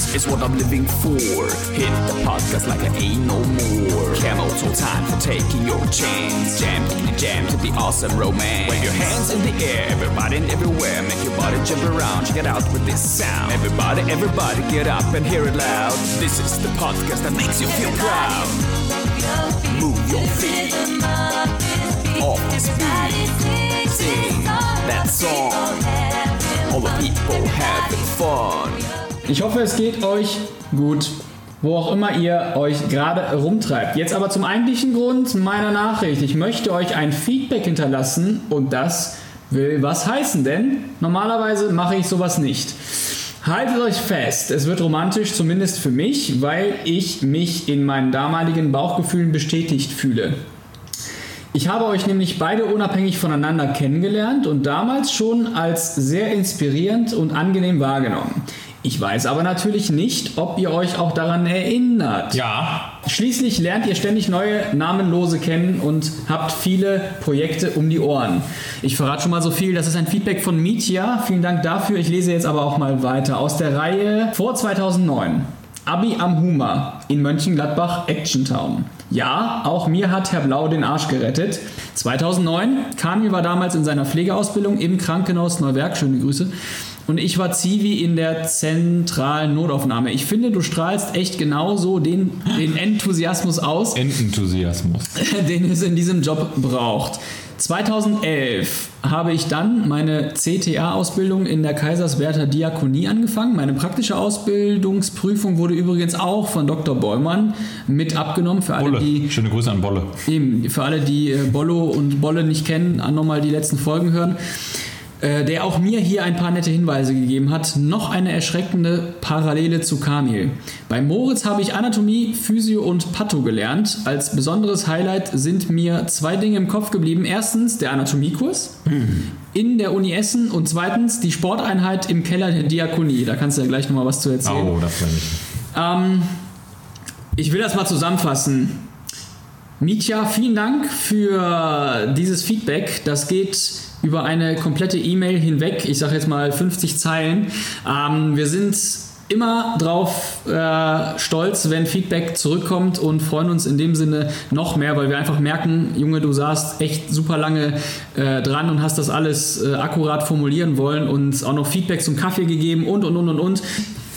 This is what I'm living for. Hit the podcast like I ain't no more. Camel's no time for taking your chance. Jam to the jam to the awesome romance. Wave your hands in the air, everybody and everywhere. Make your body jump around, check it out with this sound. Everybody, everybody, get up and hear it loud. This is the podcast that makes you feel proud. Move your feet off this beat. Sing that song. All the people having fun. Ich hoffe, es geht euch gut, wo auch immer ihr euch gerade rumtreibt. Jetzt aber zum eigentlichen Grund meiner Nachricht. Ich möchte euch ein Feedback hinterlassen und das will was heißen, denn normalerweise mache ich sowas nicht. Haltet euch fest, es wird romantisch, zumindest für mich, weil ich mich in meinen damaligen Bauchgefühlen bestätigt fühle. Ich habe euch nämlich beide unabhängig voneinander kennengelernt und damals schon als sehr inspirierend und angenehm wahrgenommen. Ich weiß aber natürlich nicht, ob ihr euch auch daran erinnert. Ja. Schließlich lernt ihr ständig neue Namenlose kennen und habt viele Projekte um die Ohren. Ich verrate schon mal so viel, das ist ein Feedback von Mitya. Vielen Dank dafür. Ich lese jetzt aber auch mal weiter aus der Reihe vor 2009. Abi am Huma in Mönchengladbach Action Town. Ja, auch mir hat Herr Blau den Arsch gerettet. 2009, Kamil war damals in seiner Pflegeausbildung im Krankenhaus Neuwerk, schöne Grüße. Und ich war Zivi in der zentralen Notaufnahme. Ich finde, du strahlst echt genauso den, den Enthusiasmus aus, Enthusiasmus. den es in diesem Job braucht. 2011 habe ich dann meine CTA-Ausbildung in der Kaiserswerther Diakonie angefangen. Meine praktische Ausbildungsprüfung wurde übrigens auch von Dr. Bäumann mit abgenommen. Für alle, Bolle. die Schöne Grüße an Bolle. Eben, für alle, die äh, Bollo und Bolle nicht kennen, nochmal die letzten Folgen hören. Äh, der auch mir hier ein paar nette Hinweise gegeben hat. Noch eine erschreckende Parallele zu Kamil. Bei Moritz habe ich Anatomie, Physio und Patho gelernt. Als besonderes Highlight sind mir zwei Dinge im Kopf geblieben. Erstens der Anatomiekurs in der Uni Essen und zweitens die Sporteinheit im Keller der Diakonie. Da kannst du ja gleich nochmal was zu erzählen. Oh, das war nicht. Ähm, ich will das mal zusammenfassen. Mitya, vielen Dank für dieses Feedback. Das geht über eine komplette E-Mail hinweg. Ich sage jetzt mal 50 Zeilen. Ähm, wir sind immer drauf äh, stolz, wenn Feedback zurückkommt und freuen uns in dem Sinne noch mehr, weil wir einfach merken, Junge, du saßt echt super lange äh, dran und hast das alles äh, akkurat formulieren wollen und auch noch Feedback zum Kaffee gegeben und und und und und.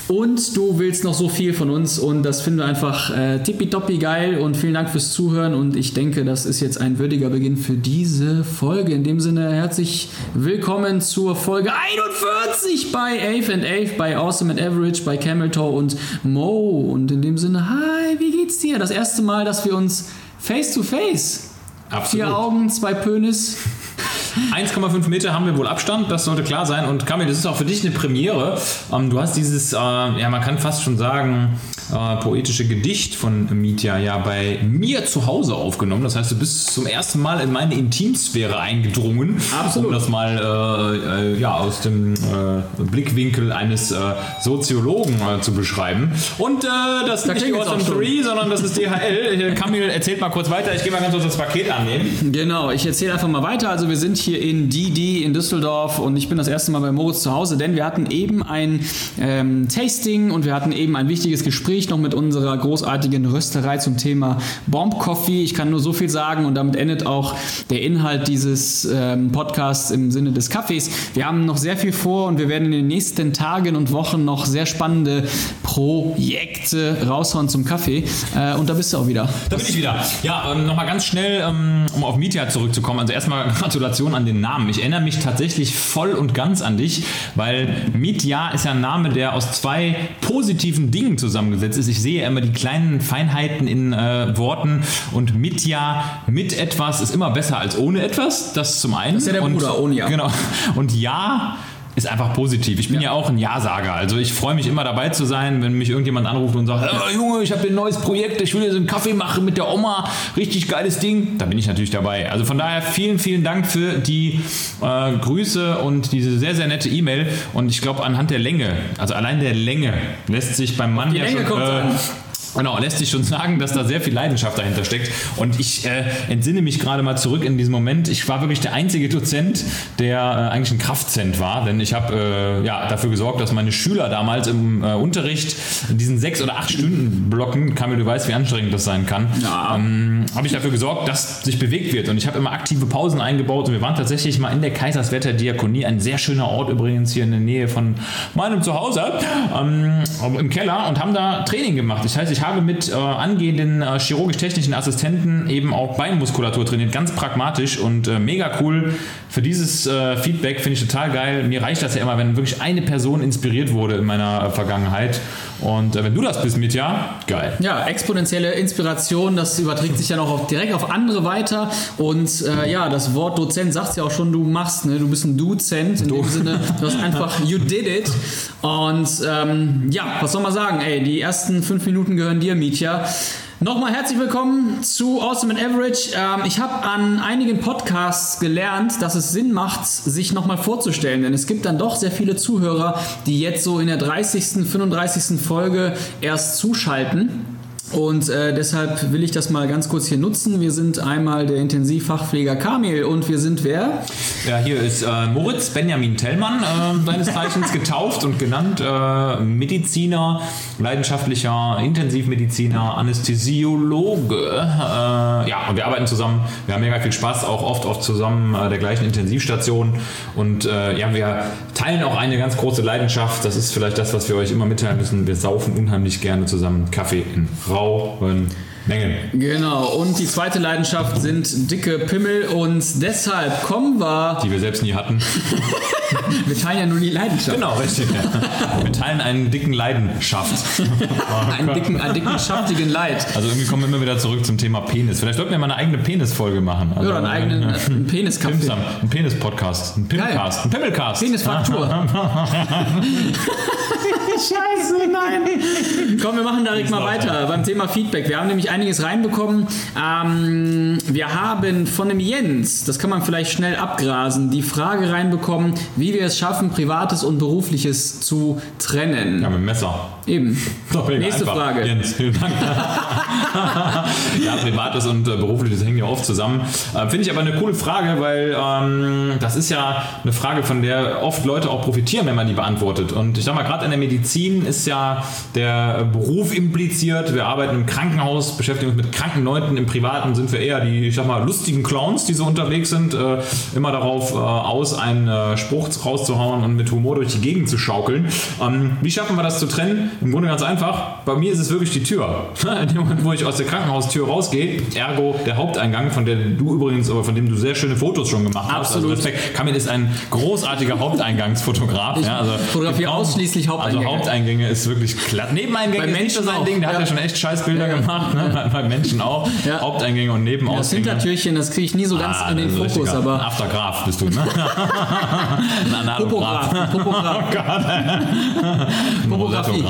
Und du willst noch so viel von uns und das finden wir einfach äh, tippitoppi geil und vielen Dank fürs Zuhören und ich denke, das ist jetzt ein würdiger Beginn für diese Folge. In dem Sinne herzlich willkommen zur Folge 41 bei Ave and Ave, bei Awesome and Average, bei Camel Toe und Mo und in dem Sinne, hi, wie geht's dir? Das erste Mal, dass wir uns face to face, Absolut. vier Augen, zwei Pönis, 1,5 Meter haben wir wohl Abstand, das sollte klar sein. Und Kamil, das ist auch für dich eine Premiere. Ähm, du hast dieses, äh, ja, man kann fast schon sagen, äh, poetische Gedicht von Mitya ja bei mir zu Hause aufgenommen. Das heißt, du bist zum ersten Mal in meine Intimsphäre eingedrungen. Absolut. Um das mal äh, ja, aus dem Blickwinkel eines Soziologen zu beschreiben. Und das ist nicht Awesome schon. 3, sondern das ist DHL. Kamil erzählt mal kurz weiter. Ich gehe mal ganz kurz das Paket annehmen. Genau, ich erzähle einfach mal weiter. Also wir sind hier in DD in Düsseldorf und ich bin das erste Mal bei Moritz zu Hause, denn wir hatten eben ein ähm, Tasting und wir hatten eben ein wichtiges Gespräch noch mit unserer großartigen Rösterei zum Thema Bomb Coffee. Ich kann nur so viel sagen und damit endet auch der Inhalt dieses ähm, Podcasts im Sinne des Kaffees. Wir haben noch sehr viel vor und wir werden in den nächsten Tagen und Wochen noch sehr spannende Projekte raushauen zum Kaffee. Äh, und da bist du auch wieder. Da bin ich wieder. Ja, ähm, nochmal ganz schnell, ähm, um auf Mietja zurückzukommen. Also erstmal Gratulation an den Namen. Ich erinnere mich tatsächlich voll und ganz an dich, weil Mietja ist ja ein Name, der aus zwei positiven Dingen zusammengesetzt ist. Ich sehe immer die kleinen Feinheiten in äh, Worten und Mitja mit etwas ist immer besser als ohne etwas. Das zum einen. ist ja der und, Bruder, ohne Ja. Genau. Und Ja ist einfach positiv. Ich bin ja, auch ein Ja-Sager. Also ich freue mich immer dabei zu sein, wenn mich irgendjemand anruft und sagt, "Äh, Junge, ich habe ein neues Projekt, ich will dir so einen Kaffee machen mit der Oma, richtig geiles Ding. Da bin ich natürlich dabei. Also von daher vielen, vielen Dank für die äh, Grüße und diese sehr, sehr nette E-Mail. Und ich glaube, anhand der Länge, also allein der Länge, lässt sich beim Mann ja schon, äh. Genau, lässt sich schon sagen, dass da sehr viel Leidenschaft dahinter steckt. Und ich äh, entsinne mich gerade mal zurück in diesem Moment. Ich war wirklich der einzige Dozent, der äh, eigentlich ein Kraftzent war, denn ich habe äh, ja, dafür gesorgt, dass meine Schüler damals im äh, Unterricht in diesen sechs oder acht Stunden Blocken, Kamil, du weißt, wie anstrengend das sein kann, Ja. ähm, habe ich dafür gesorgt, dass sich bewegt wird. Und ich habe immer aktive Pausen eingebaut und wir waren tatsächlich mal in der Kaiserswerther Diakonie, ein sehr schöner Ort übrigens hier in der Nähe von meinem Zuhause, ähm, im Keller und haben da Training gemacht. Das heißt, ich habe mit äh, angehenden äh, chirurgisch-technischen Assistenten eben auch Beinmuskulatur trainiert, ganz pragmatisch und äh, mega cool. Für dieses äh, Feedback finde ich total geil. Mir reicht das ja immer, wenn wirklich eine Person inspiriert wurde in meiner äh, Vergangenheit. Und äh, wenn du das bist, Mitja, geil. Ja, exponentielle Inspiration, das überträgt sich dann auch auf, direkt auf andere weiter. Und äh, ja, das Wort Dozent sagt ja auch schon, du machst, ne? du bist ein Dozent in dem Sinne, du hast einfach, you did it. Und ähm, ja, was soll man sagen? Ey, die ersten fünf Minuten gehören dir, Mietja. Nochmal herzlich willkommen zu Awesome and Average. Ähm, ich habe an einigen Podcasts gelernt, dass es Sinn macht, sich nochmal vorzustellen, denn es gibt dann doch sehr viele Zuhörer, die jetzt so in der 30., 35. Folge erst zuschalten. Und äh, deshalb will ich das mal ganz kurz hier nutzen. Wir sind einmal der Intensivfachpfleger Kamil und wir sind wer? Ja, hier ist äh, Moritz Benjamin Tellmann, äh, seines Zeichens getauft und genannt, äh, Mediziner, leidenschaftlicher Intensivmediziner, Anästhesiologe. Äh, ja, und wir arbeiten zusammen. Wir haben mega viel Spaß, auch oft, oft zusammen äh, der gleichen Intensivstation. Und ja, wir teilen auch eine ganz große Leidenschaft. Das ist vielleicht das, was wir euch immer mitteilen müssen. Wir saufen unheimlich gerne zusammen Kaffee in rauen Mengen. Genau, und die zweite Leidenschaft sind dicke Pimmel und deshalb kommen wir. Die wir selbst nie hatten. Wir teilen ja nur die Leidenschaft. Genau, richtig. Ja. Wir teilen einen dicken Leidenschaft. Einen dicken, einen dicken, schaftigen Leid. Also irgendwie kommen wir immer wieder zurück zum Thema Penis. Vielleicht sollten wir mal eine eigene Penis-Folge machen. Also Oder einen eigenen äh, einen Peniskaffee. Pimsam, ein Penis-Podcast, ein Pimcast, ein Pimmelcast. Penisfraktur. Scheiße, nein. Komm, wir machen direkt mal weiter beim Thema Feedback. Wir haben nämlich einiges reinbekommen. Ähm, wir haben von dem Jens, das kann man vielleicht schnell abgrasen, die Frage reinbekommen, wie wir es schaffen, Privates und Berufliches zu trennen. Ja, mit dem Messer. Eben. Doch, Nächste einfach. Frage. Jens, vielen Dank. ja, privates und äh, berufliches hängen ja oft zusammen. Äh, Finde ich aber eine coole Frage, weil ähm, das ist ja eine Frage, von der oft Leute auch profitieren, wenn man die beantwortet. Und ich sag mal, gerade in der Medizin ist ja der Beruf impliziert. Wir arbeiten im Krankenhaus, beschäftigen uns mit kranken Leuten. Im Privaten sind wir eher die, ich sag mal, lustigen Clowns, die so unterwegs sind. Äh, immer darauf äh, aus, einen äh, Spruch rauszuhauen und mit Humor durch die Gegend zu schaukeln. Ähm, wie schaffen wir das zu trennen? Im Grunde ganz einfach. Bei mir ist es wirklich die Tür. In dem Moment, wo ich aus der Krankenhaustür rausgehe, ergo der Haupteingang, von der du übrigens, aber von dem du sehr schöne Fotos schon gemacht hast. Absolut. Also Respekt. Kamil ist ein großartiger Haupteingangsfotograf. Ich ja, also fotografiere ausschließlich Haupteingänge. Also Haupteingänge ist wirklich glatt. Nebeneingänge Bei ist Menschen sein auch. Ding. Der hat Ja. ja schon echt scheiß Bilder Ja. gemacht. Ne? Bei, Menschen auch. Ja. Haupteingänge und Das Nebenausgänge. Hintertürchen, das kriege ich nie so ganz Ah, in den das ein Fokus, aber. Aftergraph bist du, ne? Ein. Popograph. Popograph. Oh Gott. Ein Popografie.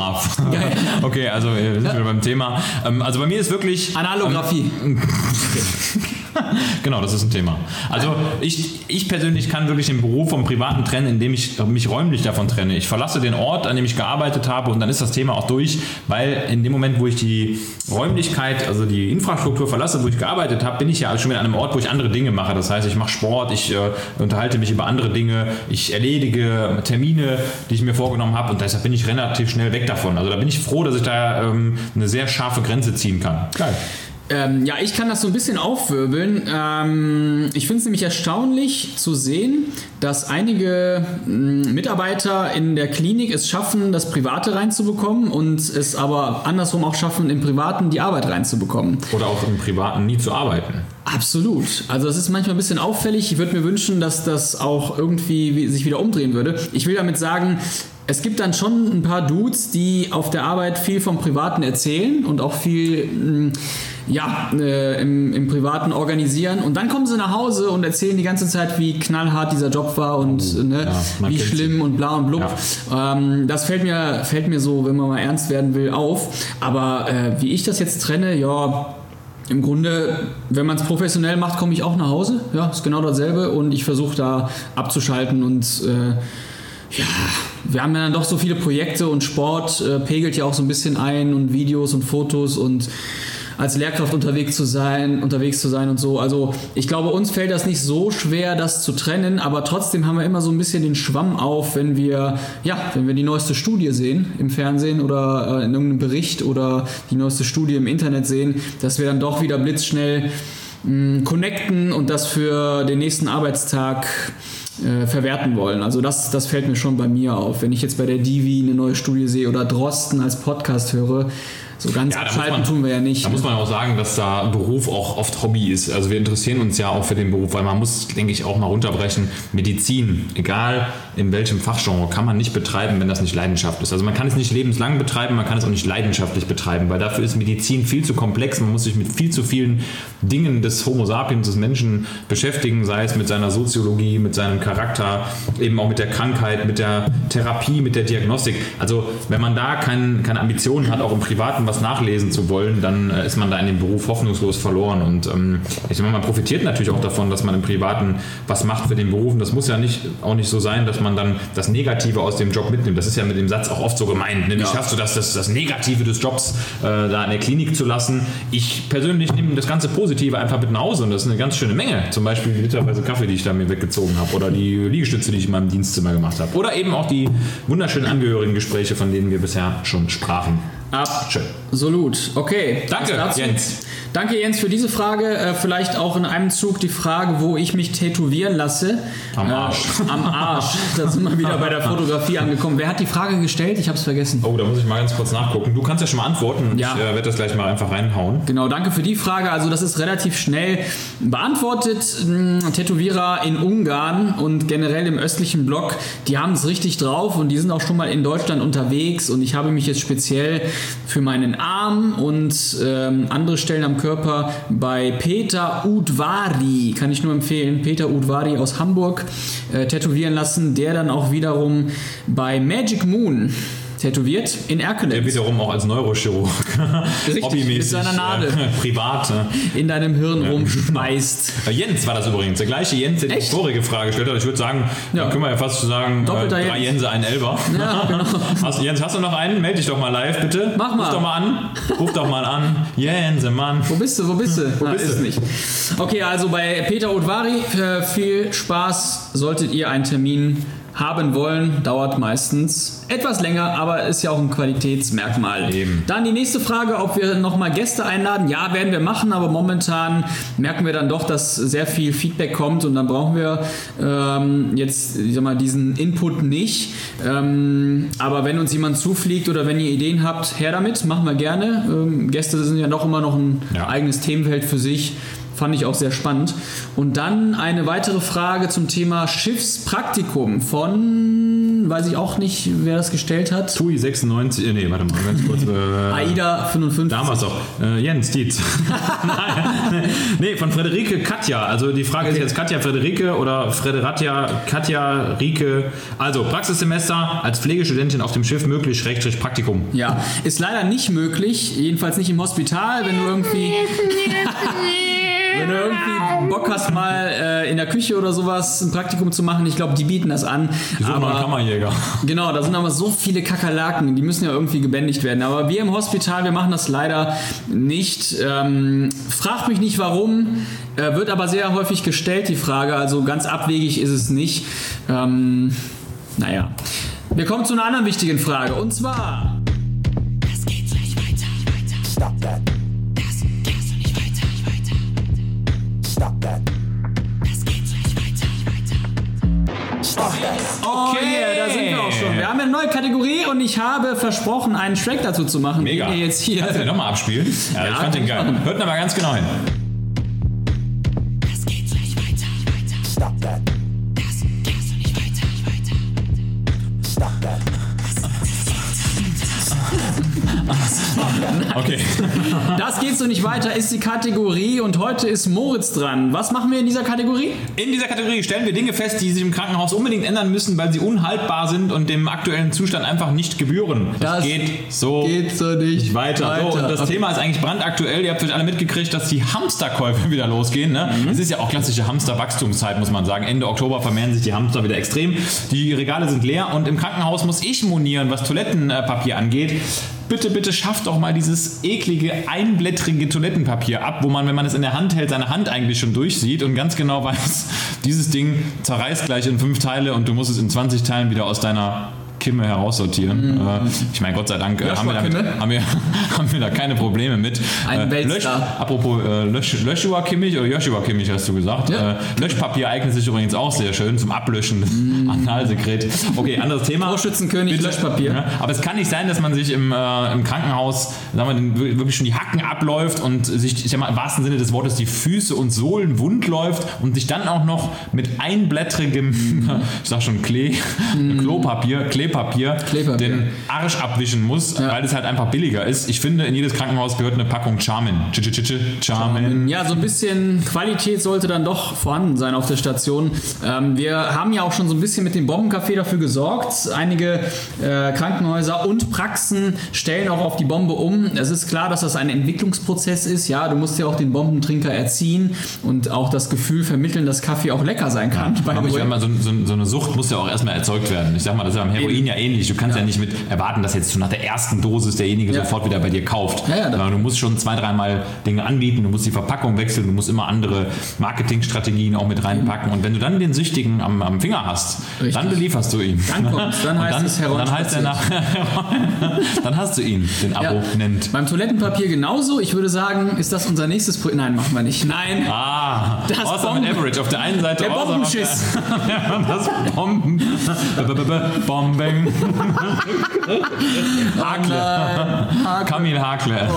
Geil. Okay, also wir sind wieder beim Thema. Ähm, Also bei mir ist wirklich. Analographie. Genau, das ist ein Thema. Also ich, ich persönlich kann wirklich den Beruf vom Privaten trennen, indem ich mich räumlich davon trenne. Ich verlasse den Ort, an dem ich gearbeitet habe und dann ist das Thema auch durch, weil in dem Moment, wo ich die Räumlichkeit, also die Infrastruktur verlasse, wo ich gearbeitet habe, bin ich ja schon wieder an einem Ort, wo ich andere Dinge mache. Das heißt, ich mache Sport, ich äh, unterhalte mich über andere Dinge, ich erledige Termine, die ich mir vorgenommen habe und deshalb bin ich relativ schnell weg davon. Also da bin ich froh, dass ich da ähm, eine sehr scharfe Grenze ziehen kann. Geil. Ähm, ja, ich kann das so ein bisschen aufwirbeln. Ähm, ich finde es nämlich erstaunlich zu sehen, dass einige mh, Mitarbeiter in der Klinik es schaffen, das Private reinzubekommen und es aber andersrum auch schaffen, im Privaten die Arbeit reinzubekommen. Oder auch im Privaten nie zu arbeiten. Absolut. Also das ist manchmal ein bisschen auffällig. Ich würde mir wünschen, dass das auch irgendwie wie- sich wieder umdrehen würde. Ich will damit sagen, es gibt dann schon ein paar Dudes, die auf der Arbeit viel vom Privaten erzählen und auch viel mh, ja, äh, im, im Privaten organisieren. Und dann kommen sie nach Hause und erzählen die ganze Zeit, wie knallhart dieser Job war und äh, ne, ja, wie schlimm und bla und blub. Ähm, das fällt mir, fällt mir so, wenn man mal ernst werden will, auf. Aber äh, wie ich das jetzt trenne, ja, im Grunde, wenn man es professionell macht, komme ich auch nach Hause. Ja, ist genau dasselbe und ich versuche da abzuschalten und äh, wir haben ja dann doch so viele Projekte und Sport äh, pegelt ja auch so ein bisschen ein und Videos und Fotos und als Lehrkraft unterwegs zu sein, unterwegs zu sein und so. Also ich glaube, uns fällt das nicht so schwer, das zu trennen, aber trotzdem haben wir immer so ein bisschen den Schwamm auf, wenn wir, ja, wenn wir die neueste Studie sehen im Fernsehen oder äh, in irgendeinem Bericht oder die neueste Studie im Internet sehen, dass wir dann doch wieder blitzschnell mh, connecten und das für den nächsten Arbeitstag äh, verwerten wollen. Also das, das fällt mir schon bei mir auf. Wenn ich jetzt bei der Divi eine neue Studie sehe oder Drosten als Podcast höre, so ganz Ja, abschalten man- tun wir ja nicht. Da muss man auch sagen, dass da Beruf auch oft Hobby ist. Also wir interessieren uns ja auch für den Beruf, weil man muss, denke ich, auch mal runterbrechen. Medizin, egal in welchem Fachgenre, kann man nicht betreiben, wenn das nicht Leidenschaft ist. Also man kann es nicht lebenslang betreiben, man kann es auch nicht leidenschaftlich betreiben, weil dafür ist Medizin viel zu komplex. Man muss sich mit viel zu vielen Dingen des Homo sapiens, des Menschen beschäftigen, sei es mit seiner Soziologie, mit seinem Charakter, eben auch mit der Krankheit, mit der Therapie, mit der Diagnostik. Also wenn man da kein, keine Ambitionen hat, auch im Privaten was nachlesen zu wollen, dann äh, ist man da in dem Beruf hoffnungslos verloren. Und ähm, ich meine, man profitiert natürlich auch davon, dass man im Privaten was macht für den Beruf. Und das muss ja nicht, auch nicht so sein, dass man dann das Negative aus dem Job mitnimmt. Das ist ja mit dem Satz auch oft so gemeint. Ne? Wie schaffst du das, das, das Negative des Jobs äh, da in der Klinik zu lassen? Ich persönlich nehme das ganze Positive einfach mit nach Hause und das ist eine ganz schöne Menge. Zum Beispiel die literweise Kaffee, die ich da mir weggezogen habe oder die Liegestütze, die ich in meinem Dienstzimmer gemacht habe. Oder eben auch die wunderschönen Angehörigengespräche, von denen wir bisher schon sprachen. Absolut. Okay. Danke. Jens. Danke, Jens, für diese Frage. Äh, vielleicht auch in einem Zug die Frage, wo ich mich tätowieren lasse. Am Arsch. Äh, am Arsch. Da sind wir wieder bei der Fotografie angekommen. Wer hat die Frage gestellt? Ich habe es vergessen. Oh, da muss ich mal ganz kurz nachgucken. Du kannst ja schon mal antworten. Ja. Ich äh, werde das gleich mal einfach reinhauen. Genau, danke für die Frage. Also das ist relativ schnell beantwortet. Mh, Tätowierer in Ungarn und generell im östlichen Block, die haben es richtig drauf und die sind auch schon mal in Deutschland unterwegs. Und ich habe mich jetzt speziell für meinen Arm und ähm, andere Stellen am Körper bei Peter Udvari, kann ich nur empfehlen, Peter Udvari aus Hamburg äh, tätowieren lassen, der dann auch wiederum bei Magic Moon tätowiert in Der Erkelenz. wiederum auch als Neurochirurg. Richtig, Hobbymäßig. mit seiner Nadel. Äh, privat. Äh. in deinem Hirn rumschmeißt. Äh, Jens war das übrigens. Der gleiche Jens, der die Echt? vorige Frage gestellt hat. Ich würde sagen, Ja. dann können wir ja fast sagen, äh, Doppelter drei Jens. Jense, ein Elber. Ja, genau. Hast, Jens, hast du noch einen? Meld dich doch mal live, bitte. Mach mal. Ruf doch mal an. Ruf doch mal an. Jense, Mann. Wo bist du? Wo bist du? Wo bist ist du? nicht. Okay, also bei Peter Udvari äh, viel Spaß. Solltet ihr einen Termin haben wollen, dauert meistens etwas länger, aber ist ja auch ein Qualitätsmerkmal. Eben. Dann die nächste Frage, ob wir nochmal Gäste einladen. Ja, werden wir machen, aber momentan merken wir dann doch, dass sehr viel Feedback kommt und dann brauchen wir ähm, jetzt ich sag mal, diesen Input nicht. Ähm, aber wenn uns jemand zufliegt oder wenn ihr Ideen habt, her damit, machen wir gerne. Ähm, Gäste sind ja doch immer noch ein Ja. eigenes Themenfeld für sich. Fand ich auch sehr spannend. Und dann eine weitere Frage zum Thema Schiffspraktikum von, weiß ich auch nicht, wer das gestellt hat. Tui 96, äh, nee, warte mal, ganz kurz. Äh, AIDA 55. Damals doch. Äh, Jens, Dietz. Nee, von Frederike Katja. Also die Frage ist jetzt Katja Frederike oder Frederatja Katja Rike. Also Praxissemester als Pflegestudentin auf dem Schiff möglich, Schrägstrich Praktikum. Ja, ist leider nicht möglich, jedenfalls nicht im Hospital, wenn du irgendwie, wenn du irgendwie Bock hast, mal äh, in der Küche oder sowas ein Praktikum zu machen. Ich glaube, die bieten das an. Die suchen noch einen Aber Kammerjäger. genau, da sind aber so viele Kakerlaken, die müssen ja irgendwie gebändigt werden. Aber wir im Hospital, wir machen das leider nicht. Ähm, fragt mich nicht warum, äh, wird aber sehr häufig gestellt, die Frage. Also ganz abwegig ist es nicht. Ähm, naja. Wir kommen zu einer anderen wichtigen Frage und zwar. Stop that. Oh yeah, da sind wir auch schon. Wir haben eine neue Kategorie und ich habe versprochen, einen Track dazu zu machen, Mega. den ihr jetzt hier. Kannst du den nochmal abspielen? Ja, ich Ja, fand den ich geil. Hört aber ganz genau hin. Okay. Das geht so nicht weiter, ist die Kategorie und heute ist Moritz dran. Was machen wir in dieser Kategorie? In dieser Kategorie stellen wir Dinge fest, die sich im Krankenhaus unbedingt ändern müssen, weil sie unhaltbar sind und dem aktuellen Zustand einfach nicht gebühren. Das, Das geht so geht so nicht weiter. So, und das Okay. Thema ist eigentlich brandaktuell. Ihr habt vielleicht alle mitgekriegt, dass die Hamsterkäufe wieder losgehen. Ne? Mhm. Es ist ja auch klassische Hamsterwachstumszeit, muss man sagen. Ende Oktober vermehren sich die Hamster wieder extrem. Die Regale sind leer und im Krankenhaus muss ich monieren, was Toilettenpapier angeht. Bitte, bitte schafft doch mal dieses eklige, einblättrige Toilettenpapier ab, wo man, wenn man es in der Hand hält, seine Hand eigentlich schon durchsieht und ganz genau weiß, dieses Ding zerreißt gleich in fünf Teile und du musst es in 20 Teilen wieder aus deiner Kimme heraussortieren. Äh, ich meine, Gott sei Dank äh, haben, wir damit, haben, wir, haben wir da keine Probleme mit. Ein Äh, Lösch, apropos äh, Lösch, Löschua Kimmich oder Joshua Kimmich hast du gesagt. Ja. Äh, Löschpapier eignet sich übrigens auch sehr schön zum Ablöschen des Analsekret. Okay, anderes Thema. Torschützenkönig, Bitte. Löschpapier. Ja, aber es kann nicht sein, dass man sich im, äh, im Krankenhaus sagen wir, wirklich schon die Hacken abläuft und sich, ich sag mal, im wahrsten Sinne des Wortes, die Füße und Sohlen wund läuft und sich dann auch noch mit einblättrigem, ich sag schon Klee, Klopapier, Kleepapier, Kleepapier. den Arsch abwischen muss, weil es halt einfach billiger ist. Ich finde, in jedes Krankenhaus gehört eine Packung Charmin. Ch -ch -ch -ch Charmin. Ja, so ein bisschen Qualität sollte dann doch vorhanden sein auf der Station. Ähm, wir haben ja auch schon so ein bisschen mit dem Bombencafé dafür gesorgt. Einige äh, Krankenhäuser und Praxen stellen auch auf die Bombe um. Es ist klar, dass das ein Entwicklungsprozess ist. Ja, du musst ja auch den Bombentrinker erziehen und auch das Gefühl vermitteln, dass Kaffee auch lecker sein kann. Aber ich mal, so, so, so eine Sucht muss ja auch erstmal erzeugt werden. Ich sag mal, das ist ja am Heroin ja ähnlich. Du kannst ja, nicht mit erwarten, dass jetzt schon nach der ersten Dosis derjenige Ja. sofort wieder bei dir kauft. Ja, ja, du musst schon zwei, dreimal Dinge anbieten, du musst die Verpackung wechseln, du musst immer andere Marketingstrategien auch mit reinpacken. Und wenn du dann den Süchtigen am, am Finger hast, Richtig. dann belieferst du ihn. Dann kommt's, dann heißt dann, es Heroin dann heißt er nach, Dann hast du ihn, den Ja. Abonnent. Beim Toilettenpapier genauso. Ich würde sagen, ist das unser nächstes Projekt? Nein, machen wir nicht. Nein. Ah, Das awesome Bomben- Average. Auf der einen Seite Der Bombenschiss. Das Bomben. B- b- b- Bombing. Hakle. Kamin Hakle.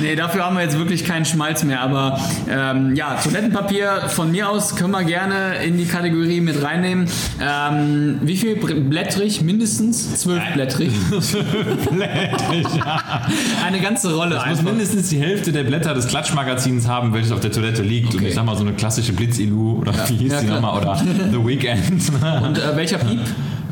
Nee, dafür haben wir jetzt wirklich keinen Schmalz mehr. Aber ähm, ja, Toilettenpapier von mir aus können wir gerne in die Kategorie mit reinnehmen. Ähm, wie viel blättrig? Mindestens zwölfblättrig. Blättrig. Eine ganze Rolle muss einfach. mindestens die Hälfte der Blätter des Klatschmagazins haben, welches auf der Toilette liegt. Und Okay. ich sag mal so eine klassische Blitzilu oder wie hieß Ja, die nochmal? Oder The Weekend. Und äh, welcher Piep?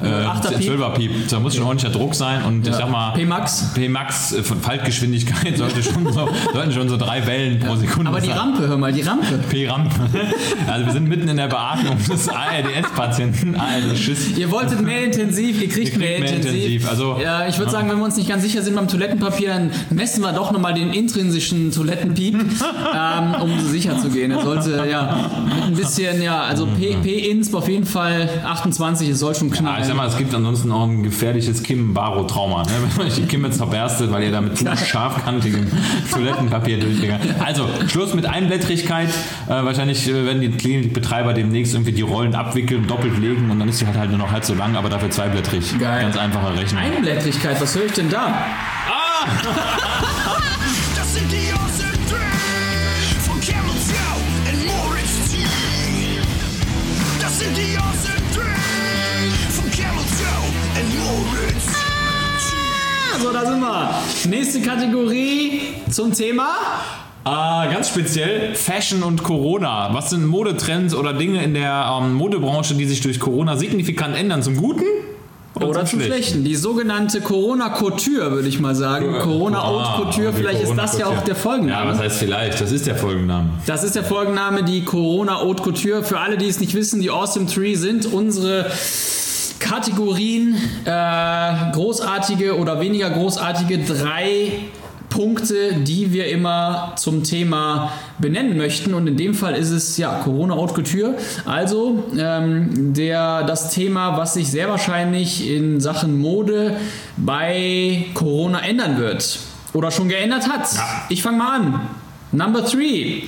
Äh? Zwölferpiep. Da muss schon ordentlicher Druck sein und ich sag mal. P-Max? P-Max äh, von Faltgeschwindigkeit sollte schon so, sollten schon so drei Wellen pro Sekunde Aber die sein. Rampe, hör mal, die Rampe. P-Rampe. Also wir sind mitten in der Beatmung des ARDS-Patienten. ARD-Schiss. Ihr wolltet mehr intensiv, ihr kriegt, Ihr kriegt mehr, mehr intensiv. intensiv, also- ja, ich würde sagen, wenn wir uns nicht ganz sicher sind beim Toilettenpapier, dann messen wir doch nochmal den intrinsischen Toilettenpiep, ähm, um sicher zu gehen. Er sollte ja mit ein bisschen, ja, also P-Insp auf jeden Fall 28, es soll schon Ja, knallen. Ich sag mal, es gibt ansonsten auch ein gefährliches Kim-Baro-Trauma, ne? wenn euch die Kimme zerberstet, weil ihr da mit zu scharfkantigem Toilettenpapier durchgegangen Also, Schluss mit Einblättrigkeit. Äh, wahrscheinlich äh, werden die Klinikbetreiber demnächst irgendwie die Rollen abwickeln, doppelt legen und dann ist die halt, halt nur noch halb so lang, aber dafür zweiblättrig. Geil. Ganz einfache Rechnung. Einblättrigkeit, was höre ich denn da? Das sind die Awesome So, da sind wir. Nächste Kategorie zum Thema. Ah, ganz speziell Fashion und Corona. Was sind Modetrends oder Dinge in der ähm, Modebranche, die sich durch Corona signifikant ändern? Zum Guten? Oder zum Schlechten. Die sogenannte Corona-Couture, würde ich mal sagen. Corona-Haute-Couture, Ah, die vielleicht ist das ja auch der Folgenname. Ja, was heißt vielleicht? Das ist der Folgenname. Das ist der Folgenname, die Corona Haute Couture. Für alle, die es nicht wissen, die Awesome Tree sind unsere Kategorien, äh, großartige oder weniger großartige, drei Punkte, die wir immer zum Thema benennen möchten. Und in dem Fall ist es ja Corona Haute Couture. Also ähm, der, das Thema, was sich sehr wahrscheinlich in Sachen Mode bei Corona ändern wird. Oder schon geändert hat. Ich fange mal an. Number three.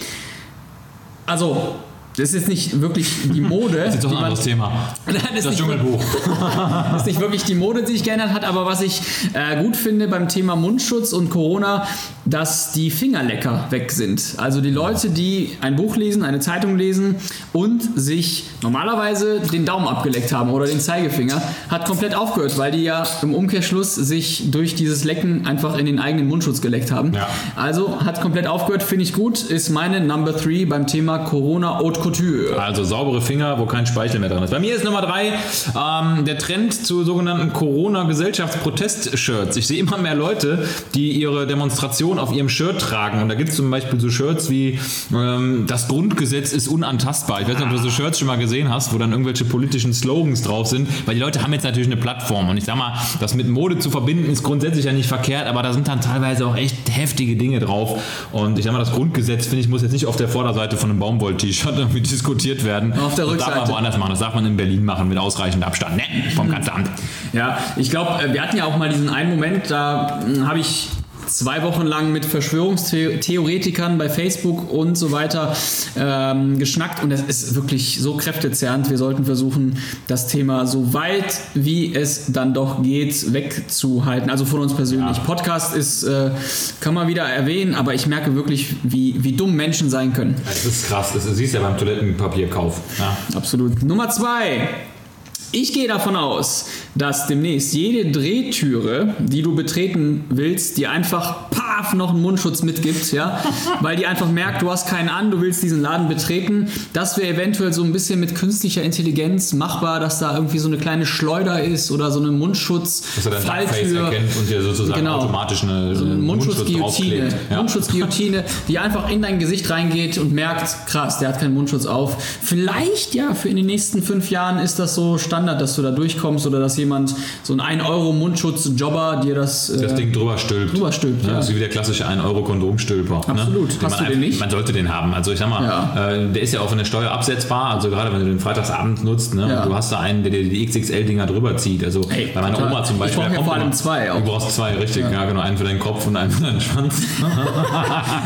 Also, das ist jetzt nicht wirklich die Mode. Das ist doch ein anderes Thema. Nein, das, Das Dschungelbuch. das ist nicht wirklich die Mode, die sich geändert hat, aber was ich äh, gut finde beim Thema Mundschutz und Corona, dass die Fingerlecker weg sind. Also die Leute, die ein Buch lesen, eine Zeitung lesen und sich normalerweise den Daumen abgeleckt haben oder den Zeigefinger, hat komplett aufgehört, weil die ja im Umkehrschluss sich durch dieses Lecken einfach in den eigenen Mundschutz geleckt haben. Ja. Also hat komplett aufgehört, finde ich gut, ist meine Number 3 beim Thema Corona Haute Couture. Also saubere Finger, wo kein Speichel mehr drin ist. Bei mir ist Nummer drei ähm, der Trend zu sogenannten Corona-Gesellschaftsprotest-Shirts. Ich sehe immer mehr Leute, die ihre Demonstration auf ihrem Shirt tragen. Und da gibt es zum Beispiel so Shirts wie ähm, das Grundgesetz ist unantastbar. Ich weiß nicht, ob du so Shirts schon mal gesehen hast, wo dann irgendwelche politischen Slogans drauf sind. Weil die Leute haben jetzt natürlich eine Plattform. Und ich sag mal, das mit Mode zu verbinden ist grundsätzlich ja nicht verkehrt, aber da sind dann teilweise auch echt heftige Dinge drauf. Und ich sag mal, das Grundgesetz, finde ich, muss jetzt nicht auf der Vorderseite von einem Baumwoll-T-Shirt irgendwie diskutiert werden. Auf der das darf Rückseite. man woanders machen. Das darf man in Berlin machen mit ausreichend Abstand. Ne, vom Kanzleramt. Ja, ich glaube, wir hatten ja auch mal diesen einen Moment, da mh, habe ich zwei Wochen lang mit Verschwörungstheoretikern bei Facebook und so weiter ähm, geschnackt und es ist wirklich so kräftezerrend. Wir sollten versuchen, das Thema so weit wie es dann doch geht wegzuhalten. Also von uns persönlich. Ja. Podcast ist, äh, kann man wieder erwähnen, aber ich merke wirklich, wie, wie dumm Menschen sein können. Das ist krass. Das siehst du ja beim Toilettenpapierkauf. Ja. Absolut. Nummer zwei. Ich gehe davon aus, dass demnächst jede Drehtüre, die du betreten willst, dir einfach paf noch einen Mundschutz mitgibt, ja, weil die einfach merkt, du hast keinen an, du willst diesen Laden betreten. Das wäre eventuell so ein bisschen mit künstlicher Intelligenz machbar, dass da irgendwie so eine kleine Schleuder ist oder so eine Mundschutz Dass er dein Duckface Falltür. erkennt und dir sozusagen Genau. automatisch eine, So eine Mundschutz Mundschutzguillotine, draufklebt. Ja. Mundschutzguillotine, die einfach in dein Gesicht reingeht und merkt, krass, der hat keinen Mundschutz auf. Vielleicht ja, für in den nächsten fünf Jahren ist das so Standard, dass du da durchkommst oder dass jemand so ein 1-Euro-Mundschutz-Jobber dir das. das äh, Ding drüber stülpt. drüber stülpt, ja. Das ist wie der klassische 1-Euro-Kondomstülper. Absolut. Ne? Hast man du den nicht? Man sollte den haben. Also ich sag mal, Ja. äh, der ist ja auch von der Steuer absetzbar. Also gerade wenn du den Freitagsabend nutzt, ne? Ja. und du hast da einen, der dir die XXL-dinger drüber zieht. Also Ey, bei meiner total. Oma zum Ich Beispiel. brauch da ja kommt vor allem zwei auch. Du brauchst zwei, richtig. Ja. genau. Einen für deinen Kopf und einen für deinen Schwanz.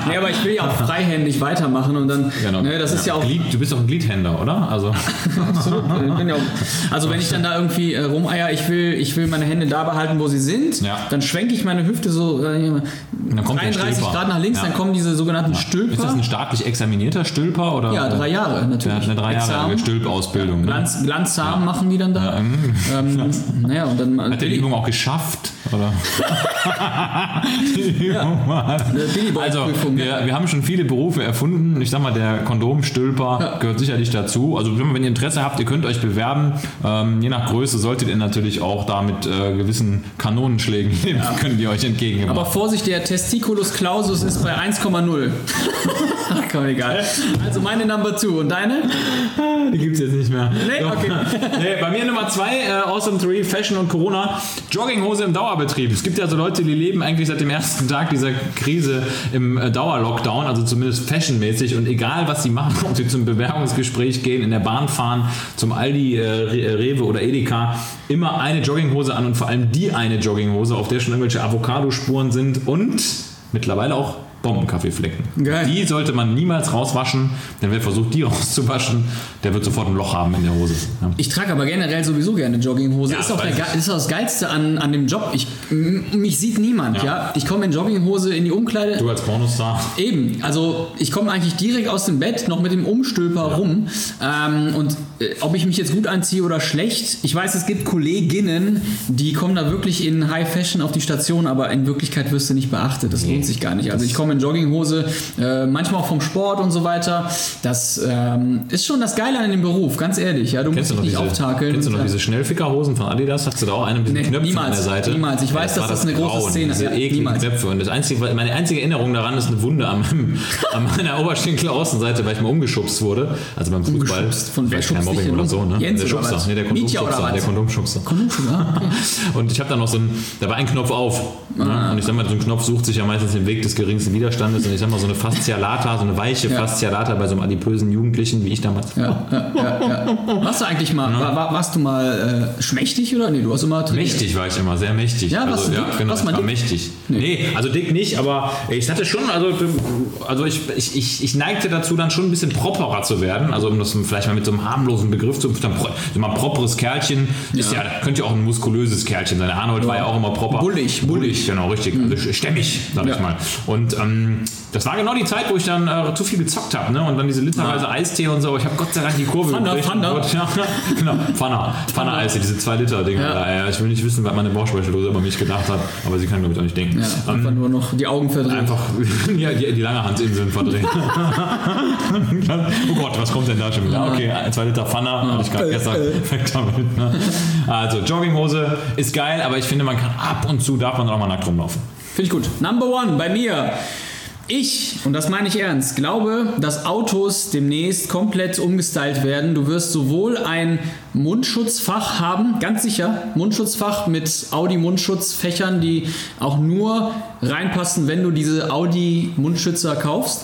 Nee, aber ich will ja auch freihändig weitermachen und dann. Genau. Ne, das ist ja auch. Glied, du bist doch ein Gliedhänder, oder? Also Absolut. Ich bin ja auch, also wenn ich dann da irgendwie äh, rumeier, ich will, ich will meine Hände da behalten, wo sie sind, Ja. dann schwenke ich meine Hüfte so äh, dann kommt der 33 Stülper. Grad nach links, Ja. dann kommen diese sogenannten Stülper. Ist das ein staatlich examinierter Stülper? Oder? ja, drei Jahre Ja, natürlich. eine dreijährige Examen. Stülpausbildung. Ne? Glanz, Glanzsamen machen die dann da. Ähm, naja, und dann Hat der die Übung auch geschafft? Oder? Boy also, wir, wir haben schon viele Berufe erfunden. Ich sag mal, der Kondomstülper gehört sicherlich dazu. Also, wenn ihr Interesse habt, ihr könnt euch bewerben. Ähm, je nach Größe solltet ihr natürlich auch da mit äh, gewissen Kanonenschlägen leben können, die euch entgegengebracht Aber Vorsicht, der Testiculus clausus ist bei 1,0. Ach komm, egal. Also meine Number 2 und deine? Die gibt es jetzt nicht mehr. Nee, okay. nee, bei mir Nummer zwei, äh, Awesome 3, Fashion und Corona. Jogginghose im Dauerbetrieb. Es gibt ja so Leute, die leben eigentlich seit dem ersten Tag dieser Krise im äh, Dauerlockdown, also zumindest fashionmäßig. Und egal, was sie machen, ob sie zum Bewerbungsgespräch gehen, in der Bahn fahren, zum Aldi, äh, Re- Rewe oder Edeka, immer eine Jogginghose an und vor allem die eine Jogginghose, auf der schon irgendwelche Avocado-Spuren sind und mittlerweile auch Bombenkaffeeflecken. Geil. Die sollte man niemals rauswaschen, denn wer versucht, die rauszuwaschen, der wird sofort ein Loch haben in der Hose. Ja. Ich trage aber generell sowieso gerne Jogginghose. Ja, ist, auch der, ist auch das Geilste an, an dem Job. Ich, mich sieht niemand. Ja. Ja. Ich komme in Jogginghose in die Umkleide. Du als Pornostar. Eben, also ich komme eigentlich direkt aus dem Bett, noch mit dem Umstülper rum. Ähm, und äh, ob ich mich jetzt gut anziehe oder schlecht, ich weiß, es gibt Kolleginnen, die kommen da wirklich in High Fashion auf die Station, aber in Wirklichkeit wirst du nicht beachtet. Das lohnt sich gar nicht. Also ich komme in Jogginghose, äh, manchmal auch vom Sport und so weiter. Das ähm, ist schon das Geile an dem Beruf, ganz ehrlich. Ja, du Kennst du musst noch dich diese, nicht auftakeln. kennst du noch und, diese Schnellfickerhosen von Adidas? Hast du da auch eine mit diesen Nee, Knöpfen niemals, an der Seite? niemals. Ich weiß, dass war das eine große Grauen, Szene ist. Ja, niemals. Knöpfe. Und das einzige, meine einzige Erinnerung daran ist eine Wunde an, meinem, an meiner Oberschenkel-Außenseite, weil ich mal umgeschubst wurde. Also beim Fußball. Von wer schubst Mobbing oder so, ne? Jens der Schubser. Nee, der Kondomschubser. Der Kondomschubser. Ah, okay. Und ich habe da noch so ein, da war ein Knopf auf. Ne? Und ich sag mal, so ein Knopf sucht sich ja meistens den Weg des geringsten Widerstandes und ich sag mal so eine Faszialata, so eine weiche Ja. Faszialata bei so einem adipösen Jugendlichen, wie ich damals. Ja, ja, ja, ja. Warst du eigentlich mal, war, war, warst du mal äh, schmächtig oder? Nee, du hast immer trainiert. Mächtig war ich immer, sehr mächtig. Ja, warst also, du ja, dick? genau, Warst mal dick? mächtig. Nee. Nee. also dick nicht, aber ich hatte schon, also, also ich, ich, ich, ich neigte dazu, dann schon ein bisschen properer zu werden. Also um das vielleicht mal mit so einem harmlosen Begriff zu dann, so mal properes Kerlchen ist ja, könnte ja auch ein muskulöses Kerlchen sein. Arnold war ja auch immer proper. Bullig, bullig. genau, richtig. Also stämmig, sag ich mal. Und ähm, das war genau die Zeit, wo ich dann äh, zu viel gezockt habe. Ne? Und dann diese literweise Eistee und so. Ich habe Gott sei Dank die Kurve Pfanner, gekriegt. Pfanner. Und Ja, genau, Pfanner. Pfanner Eistee, diese 2 Liter Dinger. Ja. Ja. Ja, ich will nicht wissen, was meine Bauchspeicheldose über mich gedacht hat, aber sie kann, glaube ich, auch nicht denken. Ja, einfach nur noch die Augen verdreht. Einfach ja, die, die Langerhansinseln verdrehen. oh Gott, was kommt denn da schon wieder? Okay, ein, zwei Liter Pfanner, hatte ich gerade gestern. Weg damit, ne? Also, Jogginghose ist geil, aber ich finde, man kann ab und zu darf man auch mal nackt rumlaufen. Finde ich gut. Number one bei mir. Ich, und das meine ich ernst, glaube, dass Autos demnächst komplett umgestylt werden. Du wirst sowohl ein Mundschutzfach haben, ganz sicher, Mundschutzfach mit Audi-Mundschutzfächern, die auch nur reinpassen, wenn du diese Audi-Mundschützer kaufst.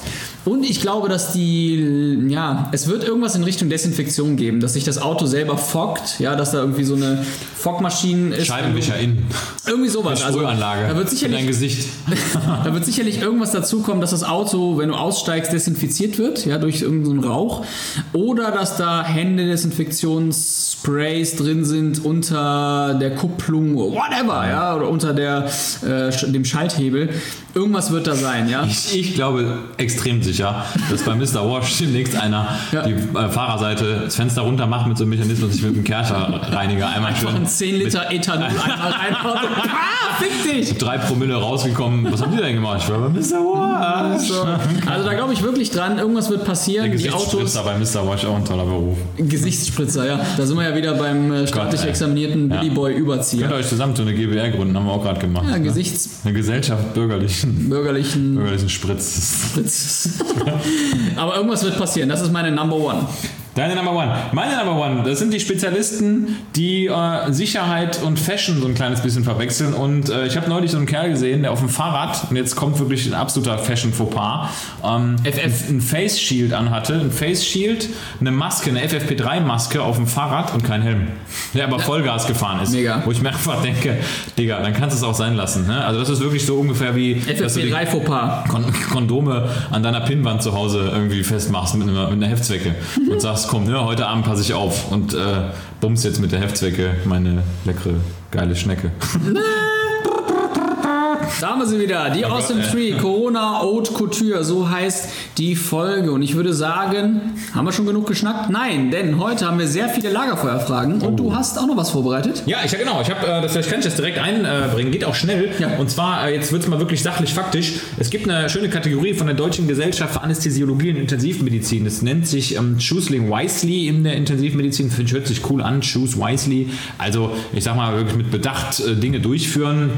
Und ich glaube, dass die, ja, es wird irgendwas in Richtung Desinfektion geben, dass sich das Auto selber foggt, ja, dass da irgendwie so eine Fogmaschine ist. Scheibenwischer innen. Irgendwie sowas. Also, Sprühanlage. da wird in sicherlich dein Gesicht. da wird sicherlich irgendwas dazukommen, dass das Auto, wenn du aussteigst, desinfiziert wird, ja, durch irgendeinen Rauch. Oder dass da Händedesinfektionssprays drin sind unter der Kupplung, whatever, ja, oder unter der, äh, dem Schalthebel. Irgendwas wird da sein, ja. Ich, ich glaube extrem sicher, dass bei Mr. Wash demnächst einer Ja. die äh, Fahrerseite das Fenster runter macht mit so einem Mechanismus sich mit dem Kercherreiniger einmal schön Ein 10 Liter Ethanol einmal reinhaut. Ah, fick dich! drei Promille rausgekommen. Was haben die denn gemacht? Ich war bei Mr. Wash. So. Also da glaube ich wirklich dran, irgendwas wird Der passieren. Autos. Gesichtsspritzer bei Mr. Wash auch ein toller Beruf. Gesichtsspritzer, ja. Da sind wir ja wieder beim äh, staatlich ey. examinierten Ja. Billy Boy Könnt ihr Überzieher. euch zusammen zu einer GBR gründen, haben wir auch gerade gemacht. Ja, ne? Gesichts Eine Gesellschaft bürgerlichen, bürgerlichen bürgerlichen Spritz. Spritzes. Aber irgendwas wird passieren. Das ist meine Number One. Deine Number One. Meine Number One, das sind die Spezialisten, die äh, Sicherheit und Fashion so ein kleines bisschen verwechseln. Und äh, ich habe neulich so einen Kerl gesehen, der auf dem Fahrrad, und jetzt kommt wirklich ein absoluter Fashion-Fauxpas, ähm, FF. ein Face Shield anhatte. Ein Face Shield, eine Maske, eine FFP3-Maske auf dem Fahrrad und kein Helm. Der aber Vollgas gefahren ist. Mega. Wo ich mir einfach denke, Digga, dann kannst du es auch sein lassen. Ne? Also das ist wirklich so ungefähr wie... dass du die- FFP3 Fauxpas. Kon Kondome an deiner Pinnwand zu Hause irgendwie festmachst mit einer, mit einer Heftzwecke und sagst, komm, ne, heute Abend passe ich auf und äh, bums jetzt mit der Heftzwecke meine leckere, geile Schnecke. Da haben wir sie wieder. Die Awesome Tree, Corona Haute Couture, so heißt die Folge. Und ich würde sagen, haben wir schon genug geschnackt? Nein, denn heute haben wir sehr viele Lagerfeuerfragen und du hast auch noch was vorbereitet. Ja, ich genau. Ich habe, äh, das vielleicht kann ich das direkt einbringen. Geht auch schnell. Ja. Und zwar äh, jetzt wird es mal wirklich sachlich faktisch. Es gibt eine schöne Kategorie von der Deutschen Gesellschaft für Anästhesiologie und Intensivmedizin. Das nennt sich ähm, Choosing Wisely in der Intensivmedizin. Finde ich hört sich cool an. Choose Wisely. Also ich sag mal wirklich mit Bedacht äh, Dinge durchführen.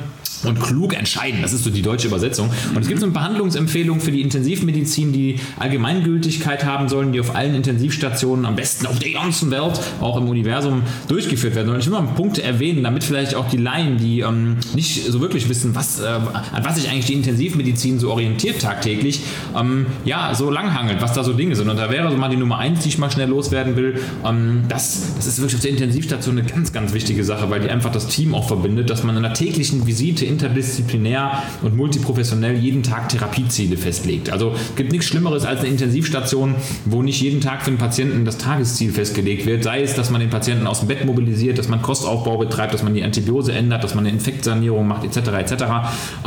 Und klug entscheiden, das ist so die deutsche Übersetzung. Und es gibt so eine Behandlungsempfehlung für die Intensivmedizin, die Allgemeingültigkeit haben sollen, die auf allen Intensivstationen, am besten auf der ganzen Welt, auch im Universum durchgeführt werden. Und ich will mal Punkte erwähnen, damit vielleicht auch die Laien, die ähm, nicht so wirklich wissen, was, äh, an was sich eigentlich die Intensivmedizin so orientiert tagtäglich, ähm, ja, so langhangelt, was da so Dinge sind. Und da wäre so mal die Nummer eins, die ich mal schnell loswerden will. Ähm, das, das ist wirklich auf der Intensivstation eine ganz, ganz wichtige Sache, weil die einfach das Team auch verbindet, dass man in einer täglichen Visite interdisziplinär und multiprofessionell jeden Tag Therapieziele festlegt. Also es gibt nichts Schlimmeres als eine Intensivstation, wo nicht jeden Tag für den Patienten das Tagesziel festgelegt wird. Sei es, dass man den Patienten aus dem Bett mobilisiert, dass man Kostaufbau betreibt, dass man die Antibiose ändert, dass man eine Infektsanierung macht, etc. etc.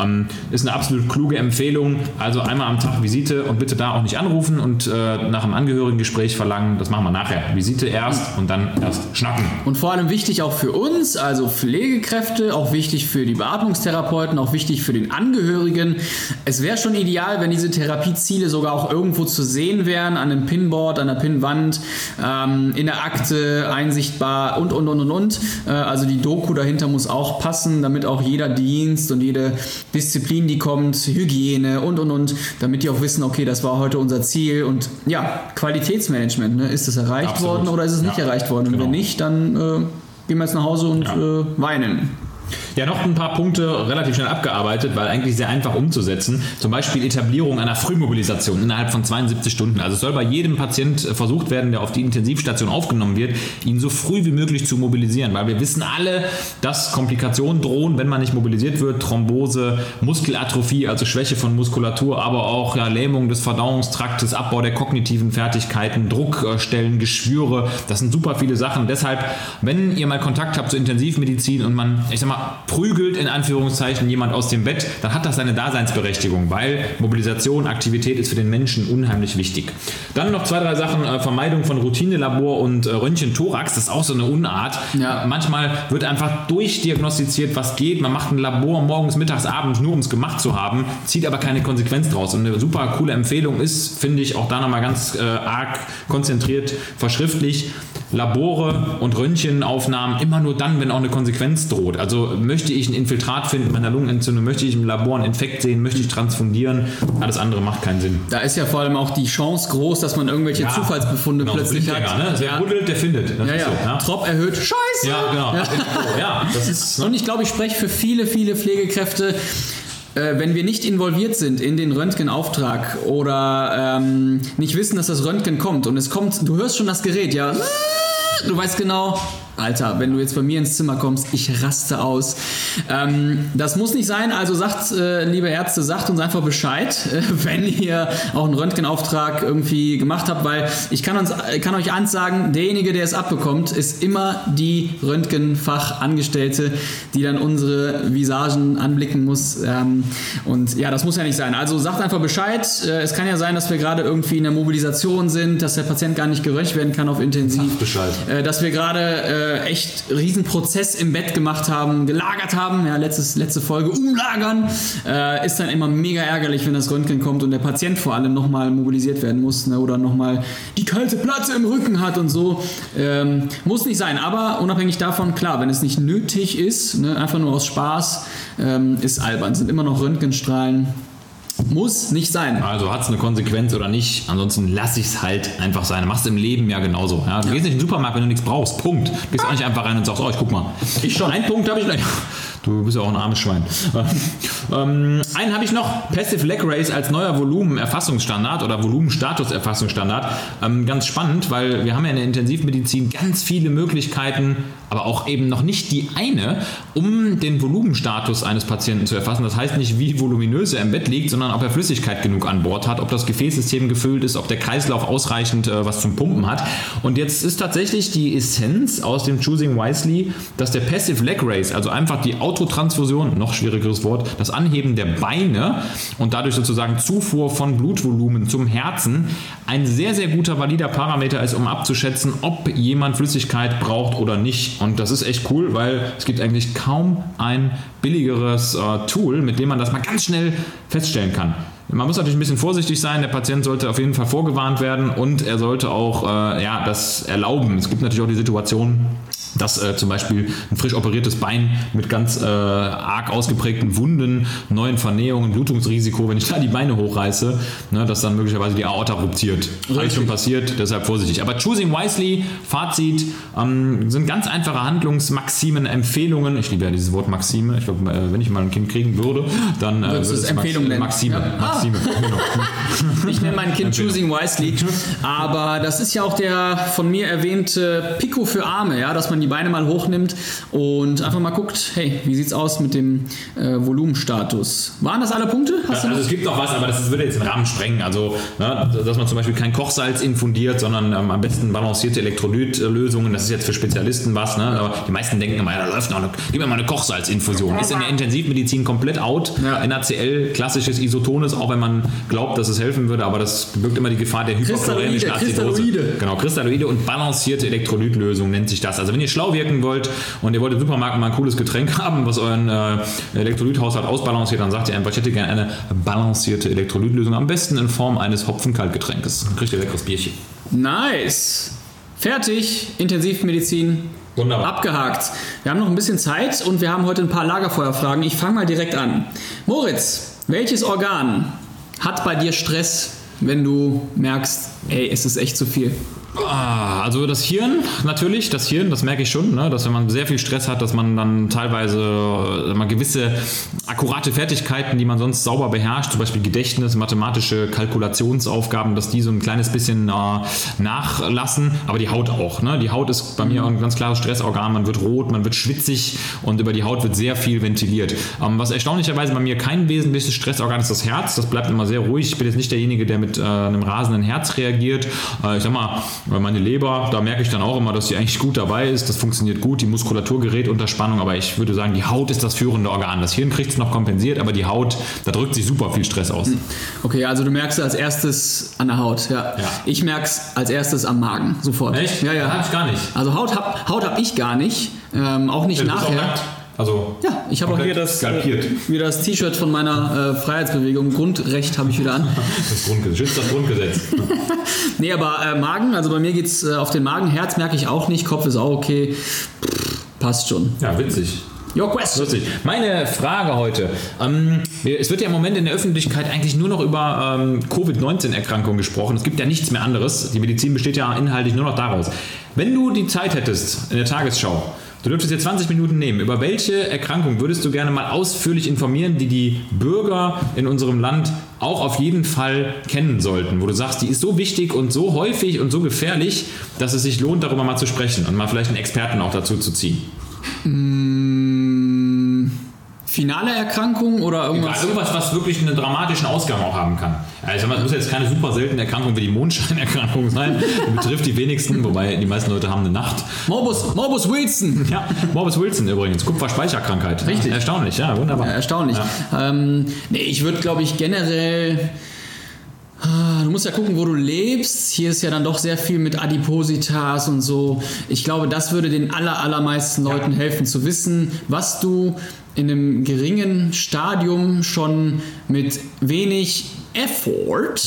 Ähm, ist eine absolut kluge Empfehlung. Also einmal am Tag Visite und bitte da auch nicht anrufen und äh, nach einem Angehörigengespräch verlangen. Das machen wir nachher. Visite erst und dann erst schnacken. Und vor allem wichtig auch für uns, also Pflegekräfte, auch wichtig für die Beatmungstherapeuten, auch wichtig für den Angehörigen. Es wäre schon ideal, wenn diese Therapieziele sogar auch irgendwo zu sehen wären, an einem Pinboard, an der Pinnwand, ähm, in der Akte einsichtbar und, und, und, und, und. Äh, also die Doku dahinter muss auch passen, damit auch jeder Dienst und jede Disziplin, die kommt, Hygiene und, und, und, damit die auch wissen, okay, das war heute unser Ziel und ja, Qualitätsmanagement, ne? ist es erreicht Absolut. worden oder ist es nicht Ja, erreicht worden? Und genau. wenn nicht, dann äh, gehen wir jetzt nach Hause und Ja. äh, weinen. Ja, noch ein paar Punkte relativ schnell abgearbeitet, weil eigentlich sehr einfach umzusetzen. Zum Beispiel Etablierung einer Frühmobilisation innerhalb von 72 Stunden. Also es soll bei jedem Patient äh, versucht werden, der auf die Intensivstation aufgenommen wird, ihn so früh wie möglich zu mobilisieren, weil wir wissen alle, dass Komplikationen drohen, wenn man nicht mobilisiert wird. Thrombose, Muskelatrophie, also Schwäche von Muskulatur, aber auch ja, Lähmung des Verdauungstraktes, Abbau der kognitiven Fertigkeiten, Druckstellen, Geschwüre. Das sind super viele Sachen. Deshalb, wenn ihr mal Kontakt habt zur Intensivmedizin und man, ich sag mal, prügelt in Anführungszeichen jemand aus dem Bett, dann hat das seine Daseinsberechtigung, weil Mobilisation, Aktivität ist für den Menschen unheimlich wichtig. Dann noch zwei, drei Sachen, äh, Vermeidung von Routinelabor und äh, Röntgen-Thorax, das ist auch so eine Unart. Ja. Manchmal wird einfach durchdiagnostiziert, was geht. Man macht ein Labor morgens, mittags, abends, nur um es gemacht zu haben, zieht aber keine Konsequenz draus. Und eine super coole Empfehlung ist, finde ich, auch da nochmal ganz äh, arg konzentriert verschriftlich, Labore und Röntgenaufnahmen immer nur dann, wenn auch eine Konsequenz droht. Also möchte ich ein Infiltrat finden mit einer Lungenentzündung, möchte ich im Labor einen Infekt sehen, möchte ich transfundieren, alles andere macht keinen Sinn. Da ist ja vor allem auch die Chance groß, dass man irgendwelche Zufallsbefunde Genau, plötzlich hat. Blindgänger, Ne? Wer Ja. buddelt, der findet. Das Ja, ist ja. so, ja. Trop erhöht. Scheiße! Ja, genau. Ja. Ja, das ist. Und ich glaube, ich spreche für viele, viele Pflegekräfte, äh, wenn wir nicht involviert sind in den Röntgenauftrag oder ähm, nicht wissen, dass das Röntgen kommt und es kommt, du hörst schon das Gerät, ja, du weißt genau, Alter, wenn du jetzt bei mir ins Zimmer kommst, ich raste aus. Ähm, das muss nicht sein, also sagt, äh, liebe Ärzte, sagt uns einfach Bescheid, äh, wenn ihr auch einen Röntgenauftrag irgendwie gemacht habt, weil ich kann, uns, äh, kann euch eins sagen, derjenige, der es abbekommt, ist immer die Röntgenfachangestellte, die dann unsere Visagen anblicken muss. Ähm, und ja, das muss ja nicht sein. Also sagt einfach Bescheid. Äh, es kann ja sein, dass wir gerade irgendwie in der Mobilisation sind, dass der Patient gar nicht geröntgt werden kann auf Intensiv. Bescheid. Äh, dass wir gerade äh, echt riesen Prozess im Bett gemacht haben, gelagert haben. Ja, letztes, letzte Folge umlagern. Äh, ist dann immer mega ärgerlich, wenn das Röntgen kommt und der Patient vor allem nochmal mobilisiert werden muss ne, oder nochmal die kalte Platte im Rücken hat und so. Ähm, muss nicht sein, aber unabhängig davon, klar, wenn es nicht nötig ist, ne, einfach nur aus Spaß, ähm, ist albern. Sind immer noch Röntgenstrahlen. Muss nicht sein. Also hat es eine Konsequenz oder nicht. Ansonsten lass ich es halt einfach sein. Machst im Leben ja genauso. Ja? Du gehst nicht in den Supermarkt, wenn du nichts brauchst. Punkt. Du gehst auch nicht einfach rein und sagst, oh, ich guck mal. Ich schon. Einen Punkt habe ich noch. Du bist ja auch ein armes Schwein. ähm, einen habe ich noch. Passive Leg Race als neuer Volumenerfassungsstandard oder Volumenstatuserfassungsstandard. Ähm, ganz spannend, weil wir haben ja in der Intensivmedizin ganz viele Möglichkeiten, aber auch eben noch nicht die eine, um den Volumenstatus eines Patienten zu erfassen. Das heißt nicht, wie voluminös er im Bett liegt, sondern ob er Flüssigkeit genug an Bord hat, ob das Gefäßsystem gefüllt ist, ob der Kreislauf ausreichend äh, was zum Pumpen hat. Und jetzt ist tatsächlich die Essenz aus dem Choosing Wisely, dass der Passive Leg Race, also einfach die Autotransfusion, noch schwierigeres Wort, das Anheben der Beine und dadurch sozusagen Zufuhr von Blutvolumen zum Herzen, ein sehr, sehr guter, valider Parameter ist, um abzuschätzen, ob jemand Flüssigkeit braucht oder nicht. Und das ist echt cool, weil es gibt eigentlich kaum ein billigeres äh, Tool, mit dem man das mal ganz schnell feststellen kann. kann. Man muss natürlich ein bisschen vorsichtig sein. Der Patient sollte auf jeden Fall vorgewarnt werden und er sollte auch äh, ja, das erlauben. Es gibt natürlich auch die Situation, dass äh, zum Beispiel ein frisch operiertes Bein mit ganz äh, arg ausgeprägten Wunden, neuen Vernähungen, Blutungsrisiko, wenn ich da die Beine hochreiße, ne, dass dann möglicherweise die Aorta ruptiert. Alles schon passiert, deshalb vorsichtig. Aber Choosing Wisely, Fazit, ähm, sind ganz einfache Handlungsmaximen, Empfehlungen. Ich liebe ja dieses Wort Maxime. Ich glaube, äh, wenn ich mal ein Kind kriegen würde, dann äh, würde es? Maxime. Ja. Ah. Ich nenne mein Kind Choosing Wisely. Aber das ist ja auch der von mir erwähnte Pico für Arme, ja, dass man die Beine mal hochnimmt und einfach mal guckt, hey, wie sieht's aus mit dem äh, Volumenstatus? Waren das alle Punkte? Ja, also es gibt noch was, aber das würde jetzt den Rahmen sprengen. Also, ne, dass man zum Beispiel kein Kochsalz infundiert, sondern ähm, am besten balancierte Elektrolytlösungen. Das ist jetzt für Spezialisten was. Ne? Aber die meisten denken immer, ja, da läuft noch eine, gib mir mal eine Kochsalzinfusion. Ist in der Intensivmedizin komplett out. Ja. NaCl, klassisches Isotones, auch wenn man glaubt, dass es helfen würde, aber das birgt immer die Gefahr der hyperchlorämischen Kristalloide, Azidose. Kristalloide. Genau, Kristalloide und balancierte Elektrolytlösung nennt sich das. Also wenn ihr schlau wirken wollt und ihr wollt im Supermarkt mal ein cooles Getränk haben, was euren äh, Elektrolythaushalt ausbalanciert, dann sagt ihr einfach, ich hätte gerne eine balancierte Elektrolytlösung. Am besten in Form eines Hopfen-Kaltgetränkes. Dann kriegt ihr leckeres Bierchen. Nice. Fertig. Intensivmedizin. Wunderbar. Abgehakt. Wir haben noch ein bisschen Zeit und wir haben heute ein paar Lagerfeuerfragen. Ich fange mal direkt an. Moritz, welches Organ hat bei dir Stress? wenn du merkst, ey, es ist echt zu viel? Ah, also das Hirn, natürlich, das Hirn, das merke ich schon, ne, dass wenn man sehr viel Stress hat, dass man dann teilweise äh, mal gewisse akkurate Fertigkeiten, die man sonst sauber beherrscht, zum Beispiel Gedächtnis, mathematische Kalkulationsaufgaben, dass die so ein kleines bisschen äh, nachlassen, aber die Haut auch. Ne? Die Haut ist bei mir ein ganz klares Stressorgan, man wird rot, man wird schwitzig und über die Haut wird sehr viel ventiliert. Ähm, was erstaunlicherweise bei mir kein wesentliches Stressorgan ist, das Herz, das bleibt immer sehr ruhig. Ich bin jetzt nicht derjenige, der mit äh, einem rasenden Herz reagiert. Äh, ich sag mal, weil meine Leber, da merke ich dann auch immer, dass die eigentlich gut dabei ist. Das funktioniert gut, die Muskulatur gerät unter Spannung, aber ich würde sagen, die Haut ist das führende Organ. Das Hirn kriegt es noch kompensiert, aber die Haut, da drückt sich super viel Stress aus. Okay, also du merkst es als erstes an der Haut, ja. Ja. Ich merke es als erstes am Magen, sofort. Ja, ja. Hab ich gar nicht. Also Haut habe Haut hab ich gar nicht, ähm, auch nicht bist auch nachher. Also, Ja, ich habe auch hier das, äh, wieder das T-Shirt von meiner äh, Freiheitsbewegung. Grundrecht habe ich wieder an. das Grundgesetz, schützt das Grundgesetz. Nee, aber äh, Magen, also bei mir geht es äh, auf den Magen. Herz merke ich auch nicht, Kopf ist auch okay. Pff, passt schon. Ja, witzig. Your question. Lustig. Meine Frage heute. Ähm, es wird ja im Moment in der Öffentlichkeit eigentlich nur noch über ähm, Covid-19-Erkrankungen gesprochen. Es gibt ja nichts mehr anderes. Die Medizin besteht ja inhaltlich nur noch daraus. Wenn du die Zeit hättest in der Tagesschau, du dürftest dir 20 Minuten nehmen, über welche Erkrankung würdest du gerne mal ausführlich informieren, die die Bürger in unserem Land auch auf jeden Fall kennen sollten? Wo du sagst, die ist so wichtig und so häufig und so gefährlich, dass es sich lohnt, darüber mal zu sprechen und mal vielleicht einen Experten auch dazu zu ziehen. Finale Erkrankung oder irgendwas? Ja, irgendwas, was wirklich einen dramatischen Ausgang auch haben kann. Mal, es muss jetzt keine super seltene Erkrankung wie die Mondscheinerkrankung sein. Die betrifft die wenigsten, wobei die meisten Leute haben eine Nacht. Morbus, Morbus Wilson. Ja, Morbus Wilson übrigens, Kupferspeicherkrankheit. Richtig. Ja, erstaunlich, ja, wunderbar. Ja, erstaunlich. Ähm, nee, ich würde, glaube ich, generell. Ah, Du musst ja gucken, wo du lebst. Hier ist ja dann doch sehr viel mit Adipositas und so. Ich glaube, das würde den aller, allermeisten Leuten helfen, zu wissen, was du in einem geringen Stadium schon mit wenig Effort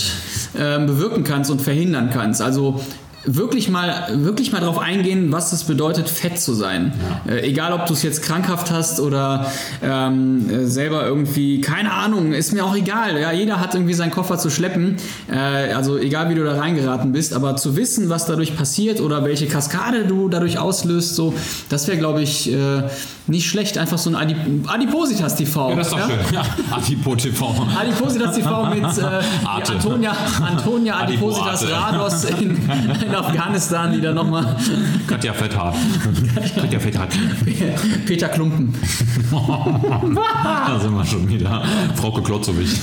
ähm, bewirken kannst und verhindern kannst. Also wirklich mal, wirklich mal darauf eingehen, was es bedeutet, fett zu sein. Äh, egal, ob du es jetzt krankhaft hast oder ähm, äh, selber irgendwie, keine Ahnung, ist mir auch egal. Ja, jeder hat irgendwie seinen Koffer zu schleppen. Äh, also egal, wie du da reingeraten bist, aber zu wissen, was dadurch passiert oder welche Kaskade du dadurch auslöst, so, das wäre, glaube ich, äh, nicht schlecht. Einfach so ein Adip Adipositas TV. Ja, das ist doch ja? schön. Ja, Adipo TV. Adipositas TV mit äh. Antonia, Antonia Adipo Adipositas Arte. Rados in, in Afghanistan, die da nochmal Katja Fetthard. Katja Fetthard. Peter Klumpen. Da sind wir schon wieder. Frauke Klotzowig.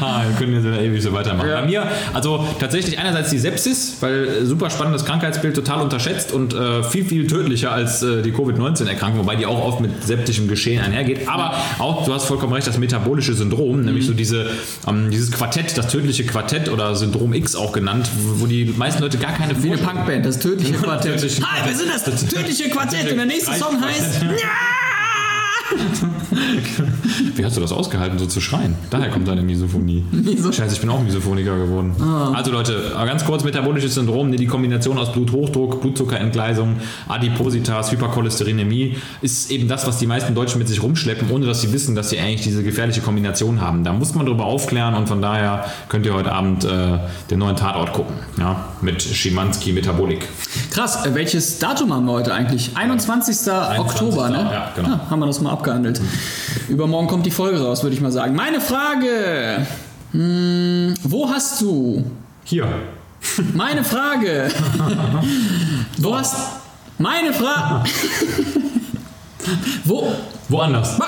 ah, wir können jetzt wieder ewig so weitermachen. Ja. Bei mir, also tatsächlich einerseits die Sepsis, weil äh, super spannendes Krankheitsbild, total unterschätzt und äh, viel, viel tödlicher als äh, die Covid-19-Erkrankung, wobei die auch oft mit septischem Geschehen einhergeht. Aber auch, du hast vollkommen recht, das metabolische Syndrom, nämlich so diese, ähm, dieses Quartett, das tödliche Quartett oder Syndrom X auch genannt, wo die meisten Leute gar keine Wie eine Punkband, das tödliche Quartett. Hi, wir sind das tödliche Quartett und der nächste Song heißt. Wie hast du das ausgehalten, so zu schreien? Daher kommt deine Misophonie. Scheiße, ich bin auch Misophoniker geworden. Also Leute, ganz kurz, metabolisches Syndrom, die Kombination aus Bluthochdruck, Blutzuckerentgleisung, Adipositas, Hypercholesterinämie ist eben das, was die meisten Deutschen mit sich rumschleppen, ohne dass sie wissen, dass sie eigentlich diese gefährliche Kombination haben. Da muss man darüber aufklären und von daher könnt ihr heute Abend äh, den neuen Tatort gucken. Ja, mit Schimanski Metabolik. Krass, äh, welches Datum haben wir heute eigentlich? 21. Oktober, ne? ja, genau. haben wir das mal abgehandelt. Übermorgen kommt die Folge raus, würde ich mal sagen. Meine Frage. Hm, wo hast du? Hier. Meine Frage. wo hast. Meine Frage. wo. Woanders.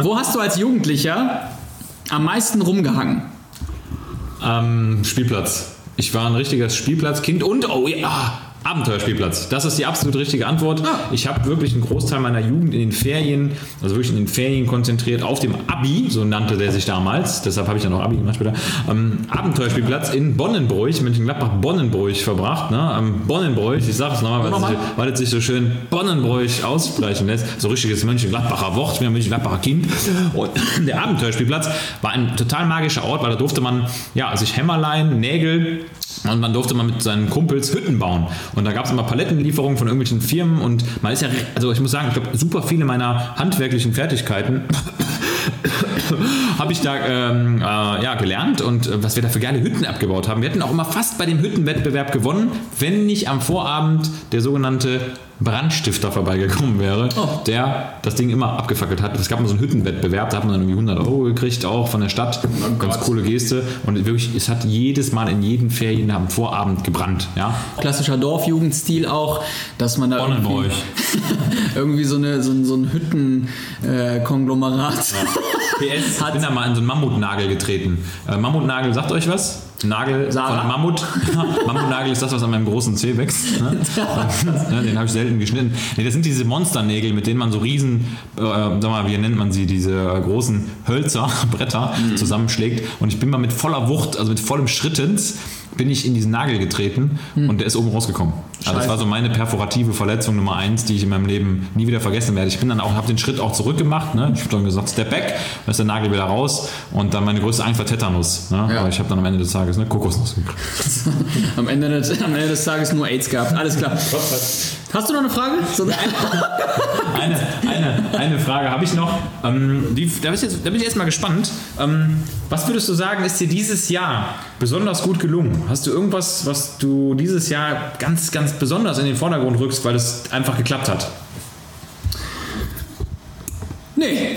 Wo hast du als Jugendlicher am meisten rumgehangen? Am Spielplatz. Ich war ein richtiges Spielplatzkind und oh ja, Abenteuerspielplatz. Das ist die absolut richtige Antwort. Ich habe wirklich einen Großteil meiner Jugend in den Ferien, also wirklich in den Ferien konzentriert auf dem Abi, so nannte der sich damals. Deshalb habe ich dann auch Abi gemacht später. Ähm, Abenteuerspielplatz in Bonnenbräuch, Mönchengladbach-Bonnenbräuch verbracht. Ne? Am Bonnenbräuch, ich sage es nochmal, weil, es Nochmal? sich- weil es sich so schön Bonnenbräuch aussprechen lässt. So richtiges Mönchengladbacher Wort, bin ein Mönchengladbacher Kind. Und der Abenteuerspielplatz war ein total magischer Ort, weil da durfte man ja, sich Hämmerlein, Nägel und man durfte mal mit seinen Kumpels Hütten bauen. Und da gab es immer Palettenlieferungen von irgendwelchen Firmen und man ist ja, also ich muss sagen, ich glaube, super viele meiner handwerklichen Fertigkeiten habe ich da ähm, äh, ja, gelernt und äh, was wir da für geile Hütten abgebaut haben. Wir hätten auch immer fast bei dem Hüttenwettbewerb gewonnen, wenn nicht am Vorabend der sogenannte Brandstifter vorbeigekommen wäre, Oh. der das Ding immer abgefackelt hat. Es gab mal so einen Hüttenwettbewerb, da hat man dann irgendwie 100 Euro gekriegt, auch von der Stadt. Ganz coole Geste. Und wirklich, es hat jedes Mal in jeden Ferien am Vorabend gebrannt. Ja? Klassischer Dorfjugendstil auch, dass man da irgendwie, irgendwie so, eine, so ein, so ein Hüttenkonglomerat PS, ich bin da mal in so einen Mammutnagel getreten. Äh, Mammutnagel, sagt euch was? Nagel Sarah? von Mammut. Mammutnagel ist das, was an meinem großen Zeh wächst. Ne? Ja, den habe ich selten geschnitten. Nee, das sind diese Monsternägel, mit denen man so riesen, äh, sag mal, wie nennt man sie, diese äh, großen Hölzer, Bretter zusammenschlägt. Und ich bin mal mit voller Wucht, also mit vollem Schrittens, bin ich in diesen Nagel getreten und der ist oben rausgekommen. Also das war so meine perforative Verletzung Nummer eins, die ich in meinem Leben nie wieder vergessen werde. Ich bin dann auch, habe den Schritt auch zurückgemacht. Ne? Ich habe dann gesagt, Step back, dann ist der Nagel wieder raus und dann meine größte Angst war Tetanus. Ne? Ja. Aber ich habe dann am Ende des Tages eine Kokosnuss gekriegt. am, Ende des, am Ende des Tages nur AIDS gehabt. Alles klar. Hast du noch eine Frage? Eine, eine, eine Frage habe ich noch. Ähm, die, da, bin ich jetzt, da bin ich erstmal gespannt. Ähm, was würdest du sagen, ist dir dieses Jahr besonders gut gelungen? Hast du irgendwas, was du dieses Jahr ganz, ganz besonders in den Vordergrund rückst, weil es einfach geklappt hat? Nee.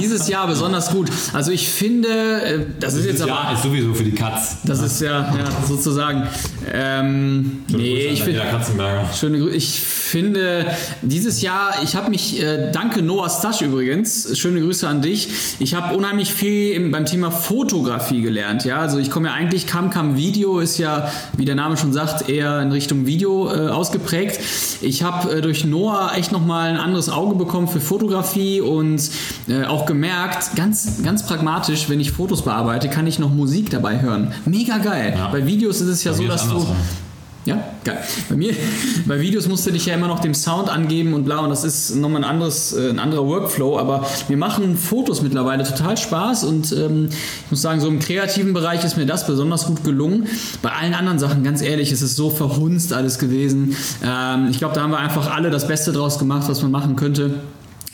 Dieses Jahr besonders gut. Also ich finde, äh, das ist jetzt aber. Jahr ist sowieso für die Katz. Das ist ja, ja sozusagen. Ähm, nee, ich finde. Katzenberger. Schöne Grüße. Ich finde, dieses Jahr, ich habe mich, äh, danke Noah Stasch übrigens, schöne Grüße an dich. Ich habe unheimlich viel im, beim Thema Fotografie gelernt. Ja, also ich komme ja eigentlich, Cam Cam Video ist ja, wie der Name schon sagt, eher in Richtung Video äh, ausgeprägt. Ich habe äh, durch Noah echt nochmal ein anderes Auge bekommen für Fotografie und äh, auch gemerkt, ganz, ganz pragmatisch, wenn ich Fotos bearbeite, kann ich noch Musik dabei hören. Mega geil. Ja. Bei Videos ist es ja Bei so, dass du. Ja, geil. Bei mir, bei Videos musst du dich ja immer noch dem Sound angeben und bla und das ist nochmal ein anderes, äh, ein anderer Workflow, aber mir machen Fotos mittlerweile total Spaß und ähm, ich muss sagen, so im kreativen Bereich ist mir das besonders gut gelungen. Bei allen anderen Sachen, ganz ehrlich, ist es so verhunzt alles gewesen. Ähm, ich glaube, da haben wir einfach alle das Beste draus gemacht, was man machen könnte.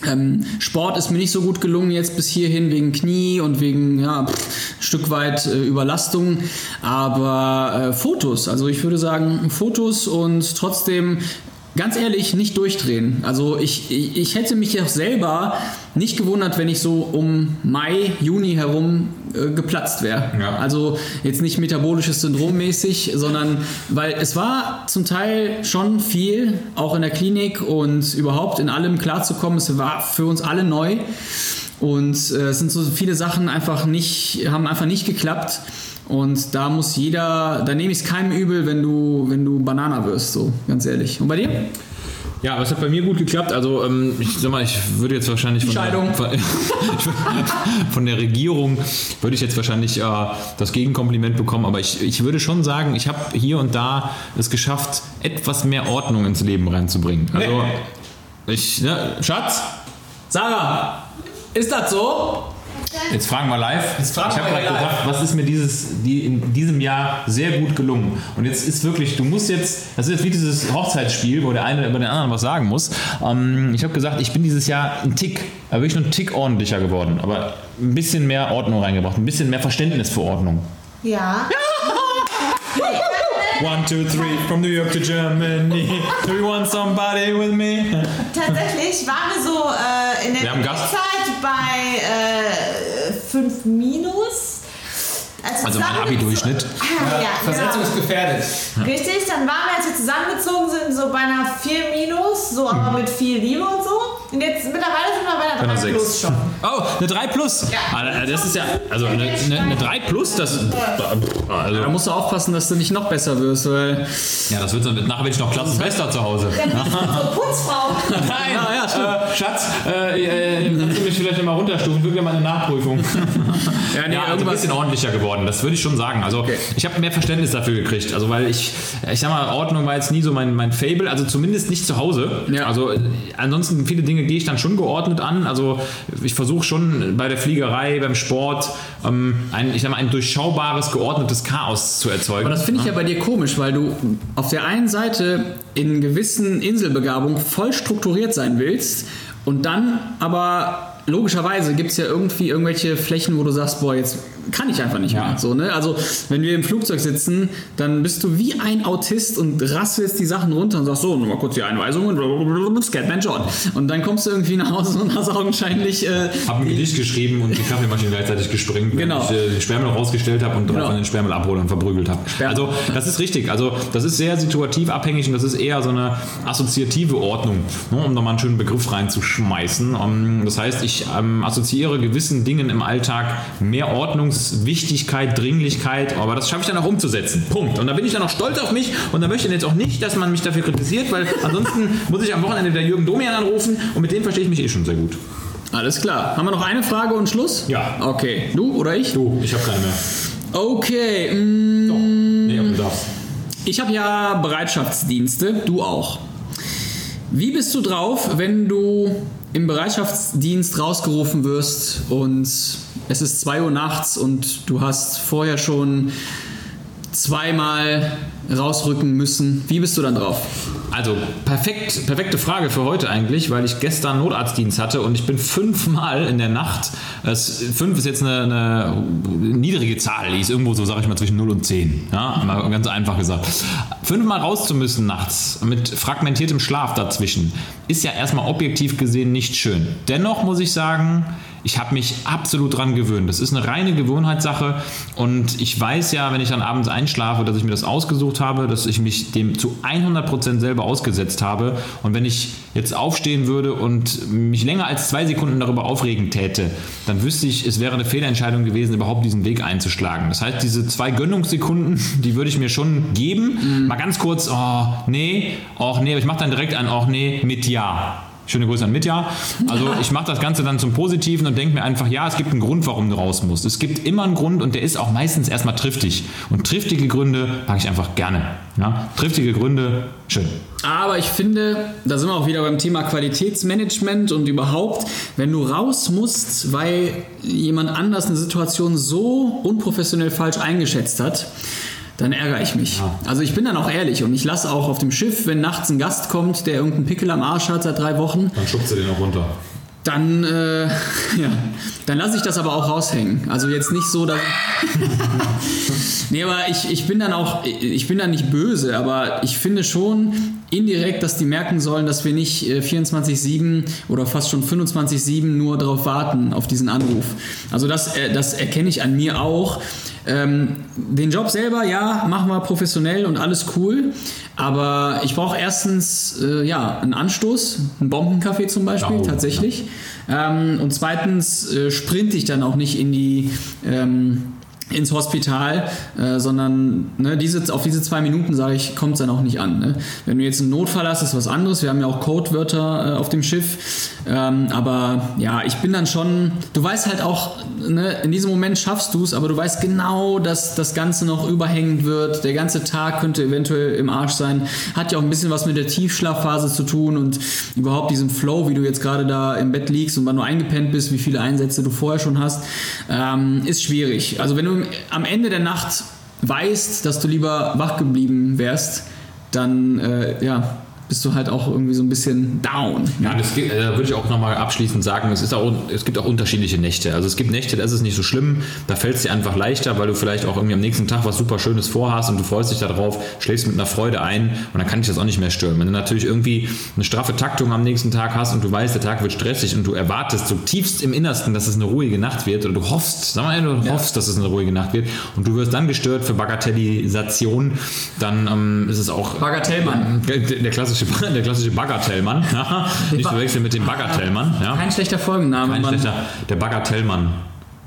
Ähm, Sport ist mir nicht so gut gelungen jetzt bis hierhin wegen Knie und wegen ja, pff, ein Stück weit äh, Überlastung. Aber äh, Fotos, also ich würde sagen Fotos und trotzdem ganz ehrlich nicht durchdrehen. Also ich, ich, ich hätte mich auch selber nicht gewundert, wenn ich so um Mai, Juni herum äh, geplatzt wäre. Ja. Also jetzt nicht metabolisches Syndrom mäßig, sondern weil es war zum Teil schon viel, auch in der Klinik und überhaupt in allem klarzukommen. Es war für uns alle neu und äh, es sind so viele Sachen einfach nicht, haben einfach nicht geklappt. Und da muss jeder, da nehme ich es keinem übel, wenn du, wenn du Banana wirst, so ganz ehrlich. Und bei dir? Ja, aber es hat bei mir gut geklappt. Also ähm, ich sag mal, ich würde jetzt wahrscheinlich von der, von der Regierung würde ich jetzt wahrscheinlich äh, das Gegenkompliment bekommen. Aber ich, ich würde schon sagen, ich habe hier und da es geschafft, etwas mehr Ordnung ins Leben reinzubringen. Also ich, ne, Schatz, Sarah, ist das so? Jetzt fragen wir live. Jetzt fragen ich habe gerade gesagt, was ist mir dieses, die, in diesem Jahr sehr gut gelungen? Und jetzt ist wirklich, du musst jetzt, das ist jetzt wie dieses Hochzeitsspiel, wo der eine über den anderen was sagen muss. Ähm, ich habe gesagt, ich bin dieses Jahr ein Tick, aber wirklich nur ein Tick ordentlicher geworden. Aber ein bisschen mehr Ordnung reingebracht, ein bisschen mehr Verständnis für Ordnung. Ja. One, two, three, from New York to Germany. Do you want somebody with me? Tatsächlich waren wir so äh, in der. Zeit bei äh, 5 minus. Als Also mein Abi-Durchschnitt. Ah, ja, genau. gefährdet. Richtig, dann waren wir, als wir zusammengezogen sind, so bei einer 4 minus, so aber mit viel Liebe und so. Und jetzt mittlerweile sind wir bei einer einer 3 sechs. plus schon. Oh, eine 3 Plus. Ah, Das ist ja, also eine, eine, eine 3 Plus, das. Also, Da musst du aufpassen, dass du nicht noch besser wirst, weil. Ja, das wird so, nachher bin ich noch Klassenbester zu Hause. Dann bist du so Putzfrau. Nein, Ja, ja, stimmt. äh, Schatz, äh, äh, kannst du mich vielleicht mal runterstufen, wirklich mal eine Nachprüfung. Ja, nee, ja, also ein bisschen ordentlicher geworden, das würde ich schon sagen. Also Okay. ich habe mehr Verständnis dafür gekriegt, also weil ich, ich sag mal, Ordnung war jetzt nie so mein, mein Fable, also zumindest nicht zu Hause. Ja. Also äh, ansonsten viele Dinge gehe ich dann schon geordnet an, also ich versuche schon bei der Fliegerei, beim Sport, ähm, ein, ich sag mal, ein durchschaubares, geordnetes Chaos zu erzeugen. Aber das finde ich ja bei dir komisch, weil du auf der einen Seite in gewissen Inselbegabungen voll strukturiert sein willst Und dann aber logischerweise gibt es ja irgendwie irgendwelche Flächen, wo du sagst, boah, jetzt kann ich einfach nicht Ja. mehr. So, ne? Also wenn wir im Flugzeug sitzen, dann bist du wie ein Autist und rasselst die Sachen runter und sagst so, nur mal kurz die Einweisungen, Scatman John. Und dann kommst du irgendwie nach Hause und hast augenscheinlich äh, Hab ein Gedicht geschrieben und die Kaffeemaschine gleichzeitig gesprengt, Genau. ich äh, den Sperrmüll rausgestellt habe und Genau. von den Sperrmüll abhole und verprügelt habe. Also das ist richtig. Also das ist sehr situativ abhängig und das ist eher so eine assoziative Ordnung, ne, um da mal einen schönen Begriff reinzuschmeißen. Ähm, das heißt, ich ähm, assoziiere gewissen Dingen im Alltag mehr Ordnungswichtigkeit, Dringlichkeit, aber das schaffe ich dann auch umzusetzen. Punkt. Und da bin ich dann auch stolz auf mich und da möchte ich jetzt auch nicht, dass man mich dafür kritisiert, weil ansonsten muss ich am Wochenende der Jürgen Domian anrufen und mit dem verstehe ich mich eh schon sehr gut. Alles klar. Haben wir noch eine Frage und Schluss? Ja. Okay. Du oder ich? Du, ich habe keine mehr. Okay. mm, Nee, du darfst. Ich habe ja Bereitschaftsdienste, du auch. Wie bist du drauf, wenn du im Bereitschaftsdienst rausgerufen wirst und es ist 2 Uhr nachts und du hast vorher schon zweimal rausrücken müssen? Wie bist du dann drauf? Also perfekt, perfekte Frage für heute eigentlich, weil ich gestern Notarztdienst hatte und ich bin fünfmal in der Nacht, das, fünf ist jetzt eine, eine niedrige Zahl, die ist irgendwo so, sage ich mal, zwischen 0 und 10. Ja, mal ganz einfach gesagt. Fünfmal raus zu müssen nachts mit fragmentiertem Schlaf dazwischen, ist ja erstmal objektiv gesehen nicht schön. Dennoch muss ich sagen, ich habe mich absolut dran gewöhnt. Das ist eine reine Gewohnheitssache und ich weiß ja, wenn ich dann abends einschlafe, dass ich mir das ausgesucht habe, dass ich mich dem zu 100% selber ausgesetzt habe und wenn ich jetzt aufstehen würde und mich länger als zwei Sekunden darüber aufregen täte, dann wüsste ich, es wäre eine Fehlentscheidung gewesen, überhaupt diesen Weg einzuschlagen. Das heißt, diese zwei Gönnungssekunden, die würde ich mir schon geben. Mal ganz kurz, oh nee, oh nee, aber ich mache dann direkt ein, oh nee, mit Ja. Schöne Grüße an Mitja. Also ich mache das Ganze dann zum Positiven und denke mir einfach, ja, es gibt einen Grund, warum du raus musst. Es gibt immer einen Grund und der ist auch meistens erstmal triftig. Und triftige Gründe mag ich einfach gerne. Ja? Triftige Gründe, schön. Aber ich finde, da sind wir auch wieder beim Thema Qualitätsmanagement und überhaupt, wenn du raus musst, weil jemand anders eine Situation so unprofessionell falsch eingeschätzt hat, dann ärgere ich mich. Also ich bin dann auch ehrlich und ich lasse auch auf dem Schiff, wenn nachts ein Gast kommt, der irgendeinen Pickel am Arsch hat seit drei Wochen, Dann schubst du den auch runter. dann, äh, ja, dann lasse ich das aber auch raushängen. Also jetzt nicht so, dass. nee, aber ich, ich bin dann auch, ich bin dann nicht böse, aber ich finde schon indirekt, dass die merken sollen, dass wir nicht äh, 24-7 oder fast schon 25-7 nur darauf warten, auf diesen Anruf. Also das, äh, das erkenne ich an mir auch. Ähm, den Job selber, ja, machen wir professionell und alles cool. Aber ich brauche erstens äh, ja, einen Anstoß, einen Bombenkaffee zum Beispiel, Oh, tatsächlich. Ähm, und zweitens äh, sprinte ich dann auch nicht in die ähm, ins Hospital, äh, sondern ne, diese, auf diese zwei Minuten, sage ich, kommt es dann auch nicht an. Ne? Wenn du jetzt einen Notfall hast, ist was anderes. Wir haben ja auch Codewörter äh, auf dem Schiff. Ähm, aber ja, ich bin dann schon, du weißt halt auch, ne, in diesem Moment schaffst du es, aber du weißt genau, dass das Ganze noch überhängend wird. Der ganze Tag könnte eventuell im Arsch sein. Hat ja auch ein bisschen was mit der Tiefschlafphase zu tun und überhaupt diesem Flow, wie du jetzt gerade da im Bett liegst und wann du eingepennt bist, wie viele Einsätze du vorher schon hast, ähm, ist schwierig. Also wenn du am Ende der Nacht weißt, dass du lieber wach geblieben wärst, dann äh, ja, bist du halt auch irgendwie so ein bisschen down. Ja, das gibt, äh, würde ich auch nochmal abschließend sagen, es, ist auch, es gibt auch unterschiedliche Nächte. Also es gibt Nächte, da ist es nicht so schlimm, da fällt es dir einfach leichter, weil du vielleicht auch irgendwie am nächsten Tag was super Schönes vorhast und du freust dich darauf, schläfst mit einer Freude ein und dann kann dich das auch nicht mehr stören. Wenn du natürlich irgendwie eine straffe Taktung am nächsten Tag hast und du weißt, der Tag wird stressig und du erwartest so tiefst im Innersten, dass es eine ruhige Nacht wird oder du hoffst, sag mal, du hoffst, dass es eine ruhige Nacht wird und du wirst dann gestört für Bagatellisation, dann ähm, ist es auch Bagatellmann. der, der klassische, der klassische Bagatellmann. Nicht verwechseln mit dem Bagatellmann. Ja. Kein schlechter Folgenname. Kein schlechter. Der Bagatellmann.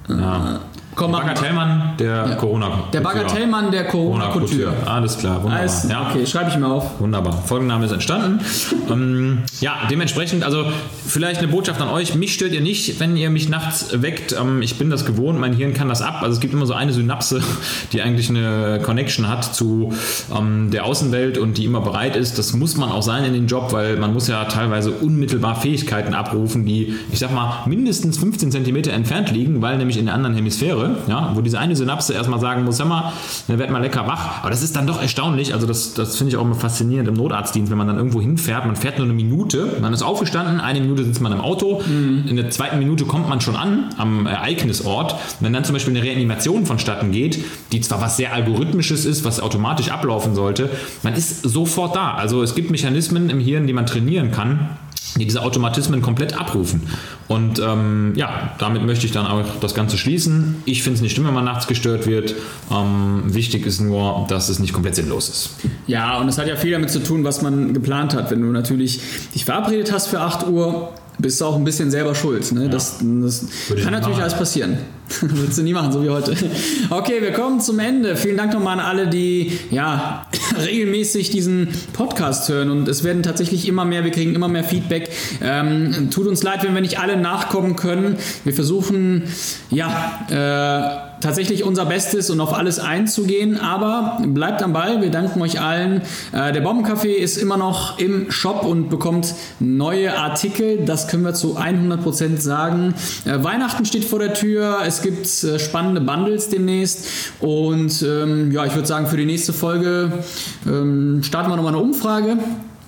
Ja. Komm, Der Bagatellmann der Corona. Der Bagatellmann der Corona-Kultur. Alles klar, wunderbar. Alles, ja. Okay, schreibe ich mir auf. Wunderbar. Folgenname ist entstanden. ähm, ja, dementsprechend, also vielleicht eine Botschaft an euch. Mich stört ihr nicht, wenn ihr mich nachts weckt. Ähm, ich bin das gewohnt, mein Hirn kann das ab. Also es gibt immer so eine Synapse, die eigentlich eine Connection hat zu ähm, der Außenwelt und die immer bereit ist. Das muss man auch sein in den Job, weil man muss ja teilweise unmittelbar Fähigkeiten abrufen, die, ich sag mal, mindestens 15 Zentimeter entfernt liegen, weil nämlich in der anderen Hemisphäre höre, ja, wo diese eine Synapse erstmal sagen muss, hör mal, dann werd mal lecker wach. Aber das ist dann doch erstaunlich, also das, das finde ich auch immer faszinierend im Notarztdienst, wenn man dann irgendwo hinfährt, man fährt nur eine Minute, man ist aufgestanden, eine Minute sitzt man im Auto, in der zweiten Minute kommt man schon an am Ereignisort. Wenn dann zum Beispiel eine Reanimation vonstatten geht, die zwar was sehr Algorithmisches ist, was automatisch ablaufen sollte, man ist sofort da. Also es gibt Mechanismen im Hirn, die man trainieren kann, diese Automatismen komplett abrufen. Und ähm, ja, damit möchte ich dann auch das Ganze schließen. Ich finde es nicht schlimm, wenn man nachts gestört wird. Ähm, wichtig ist nur, dass es nicht komplett sinnlos ist. Ja, und es hat ja viel damit zu tun, was man geplant hat. Wenn du natürlich dich verabredet hast für 8 Uhr, bist du auch ein bisschen selber schuld. Ne? Das, das ich kann natürlich machen. alles passieren. Würdest du nie machen, so wie heute. Okay, wir kommen zum Ende. Vielen Dank nochmal an alle, die ja regelmäßig diesen Podcast hören. Und es werden tatsächlich immer mehr, wir kriegen immer mehr Feedback. Ähm, tut uns leid, wenn wir nicht alle nachkommen können. Wir versuchen, ja, äh, tatsächlich unser Bestes und auf alles einzugehen, aber bleibt am Ball. Wir danken euch allen. Äh, der Bombencafé ist immer noch im Shop und bekommt neue Artikel. Das können wir zu 100% sagen. Äh, Weihnachten steht vor der Tür. Es gibt äh, spannende Bundles demnächst. Und ähm, ja, ich würde sagen, für die nächste Folge ähm, starten wir nochmal eine Umfrage.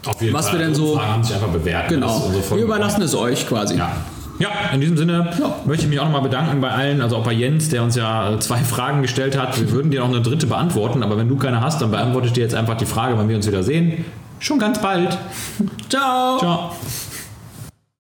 Auf jeden Was wir denn so- Umfragen haben sich einfach bewährt. Genau. Wir überlassen es euch quasi. Ja. Ja, in diesem Sinne möchte ich mich auch nochmal bedanken bei allen, also auch bei Jens, der uns ja äh, zwei Fragen gestellt hat. Wir würden dir noch eine dritte beantworten, aber wenn du keine hast, dann beantworte ich dir jetzt einfach die Frage, wann wir uns wieder sehen. Schon ganz bald. Ciao. Ciao.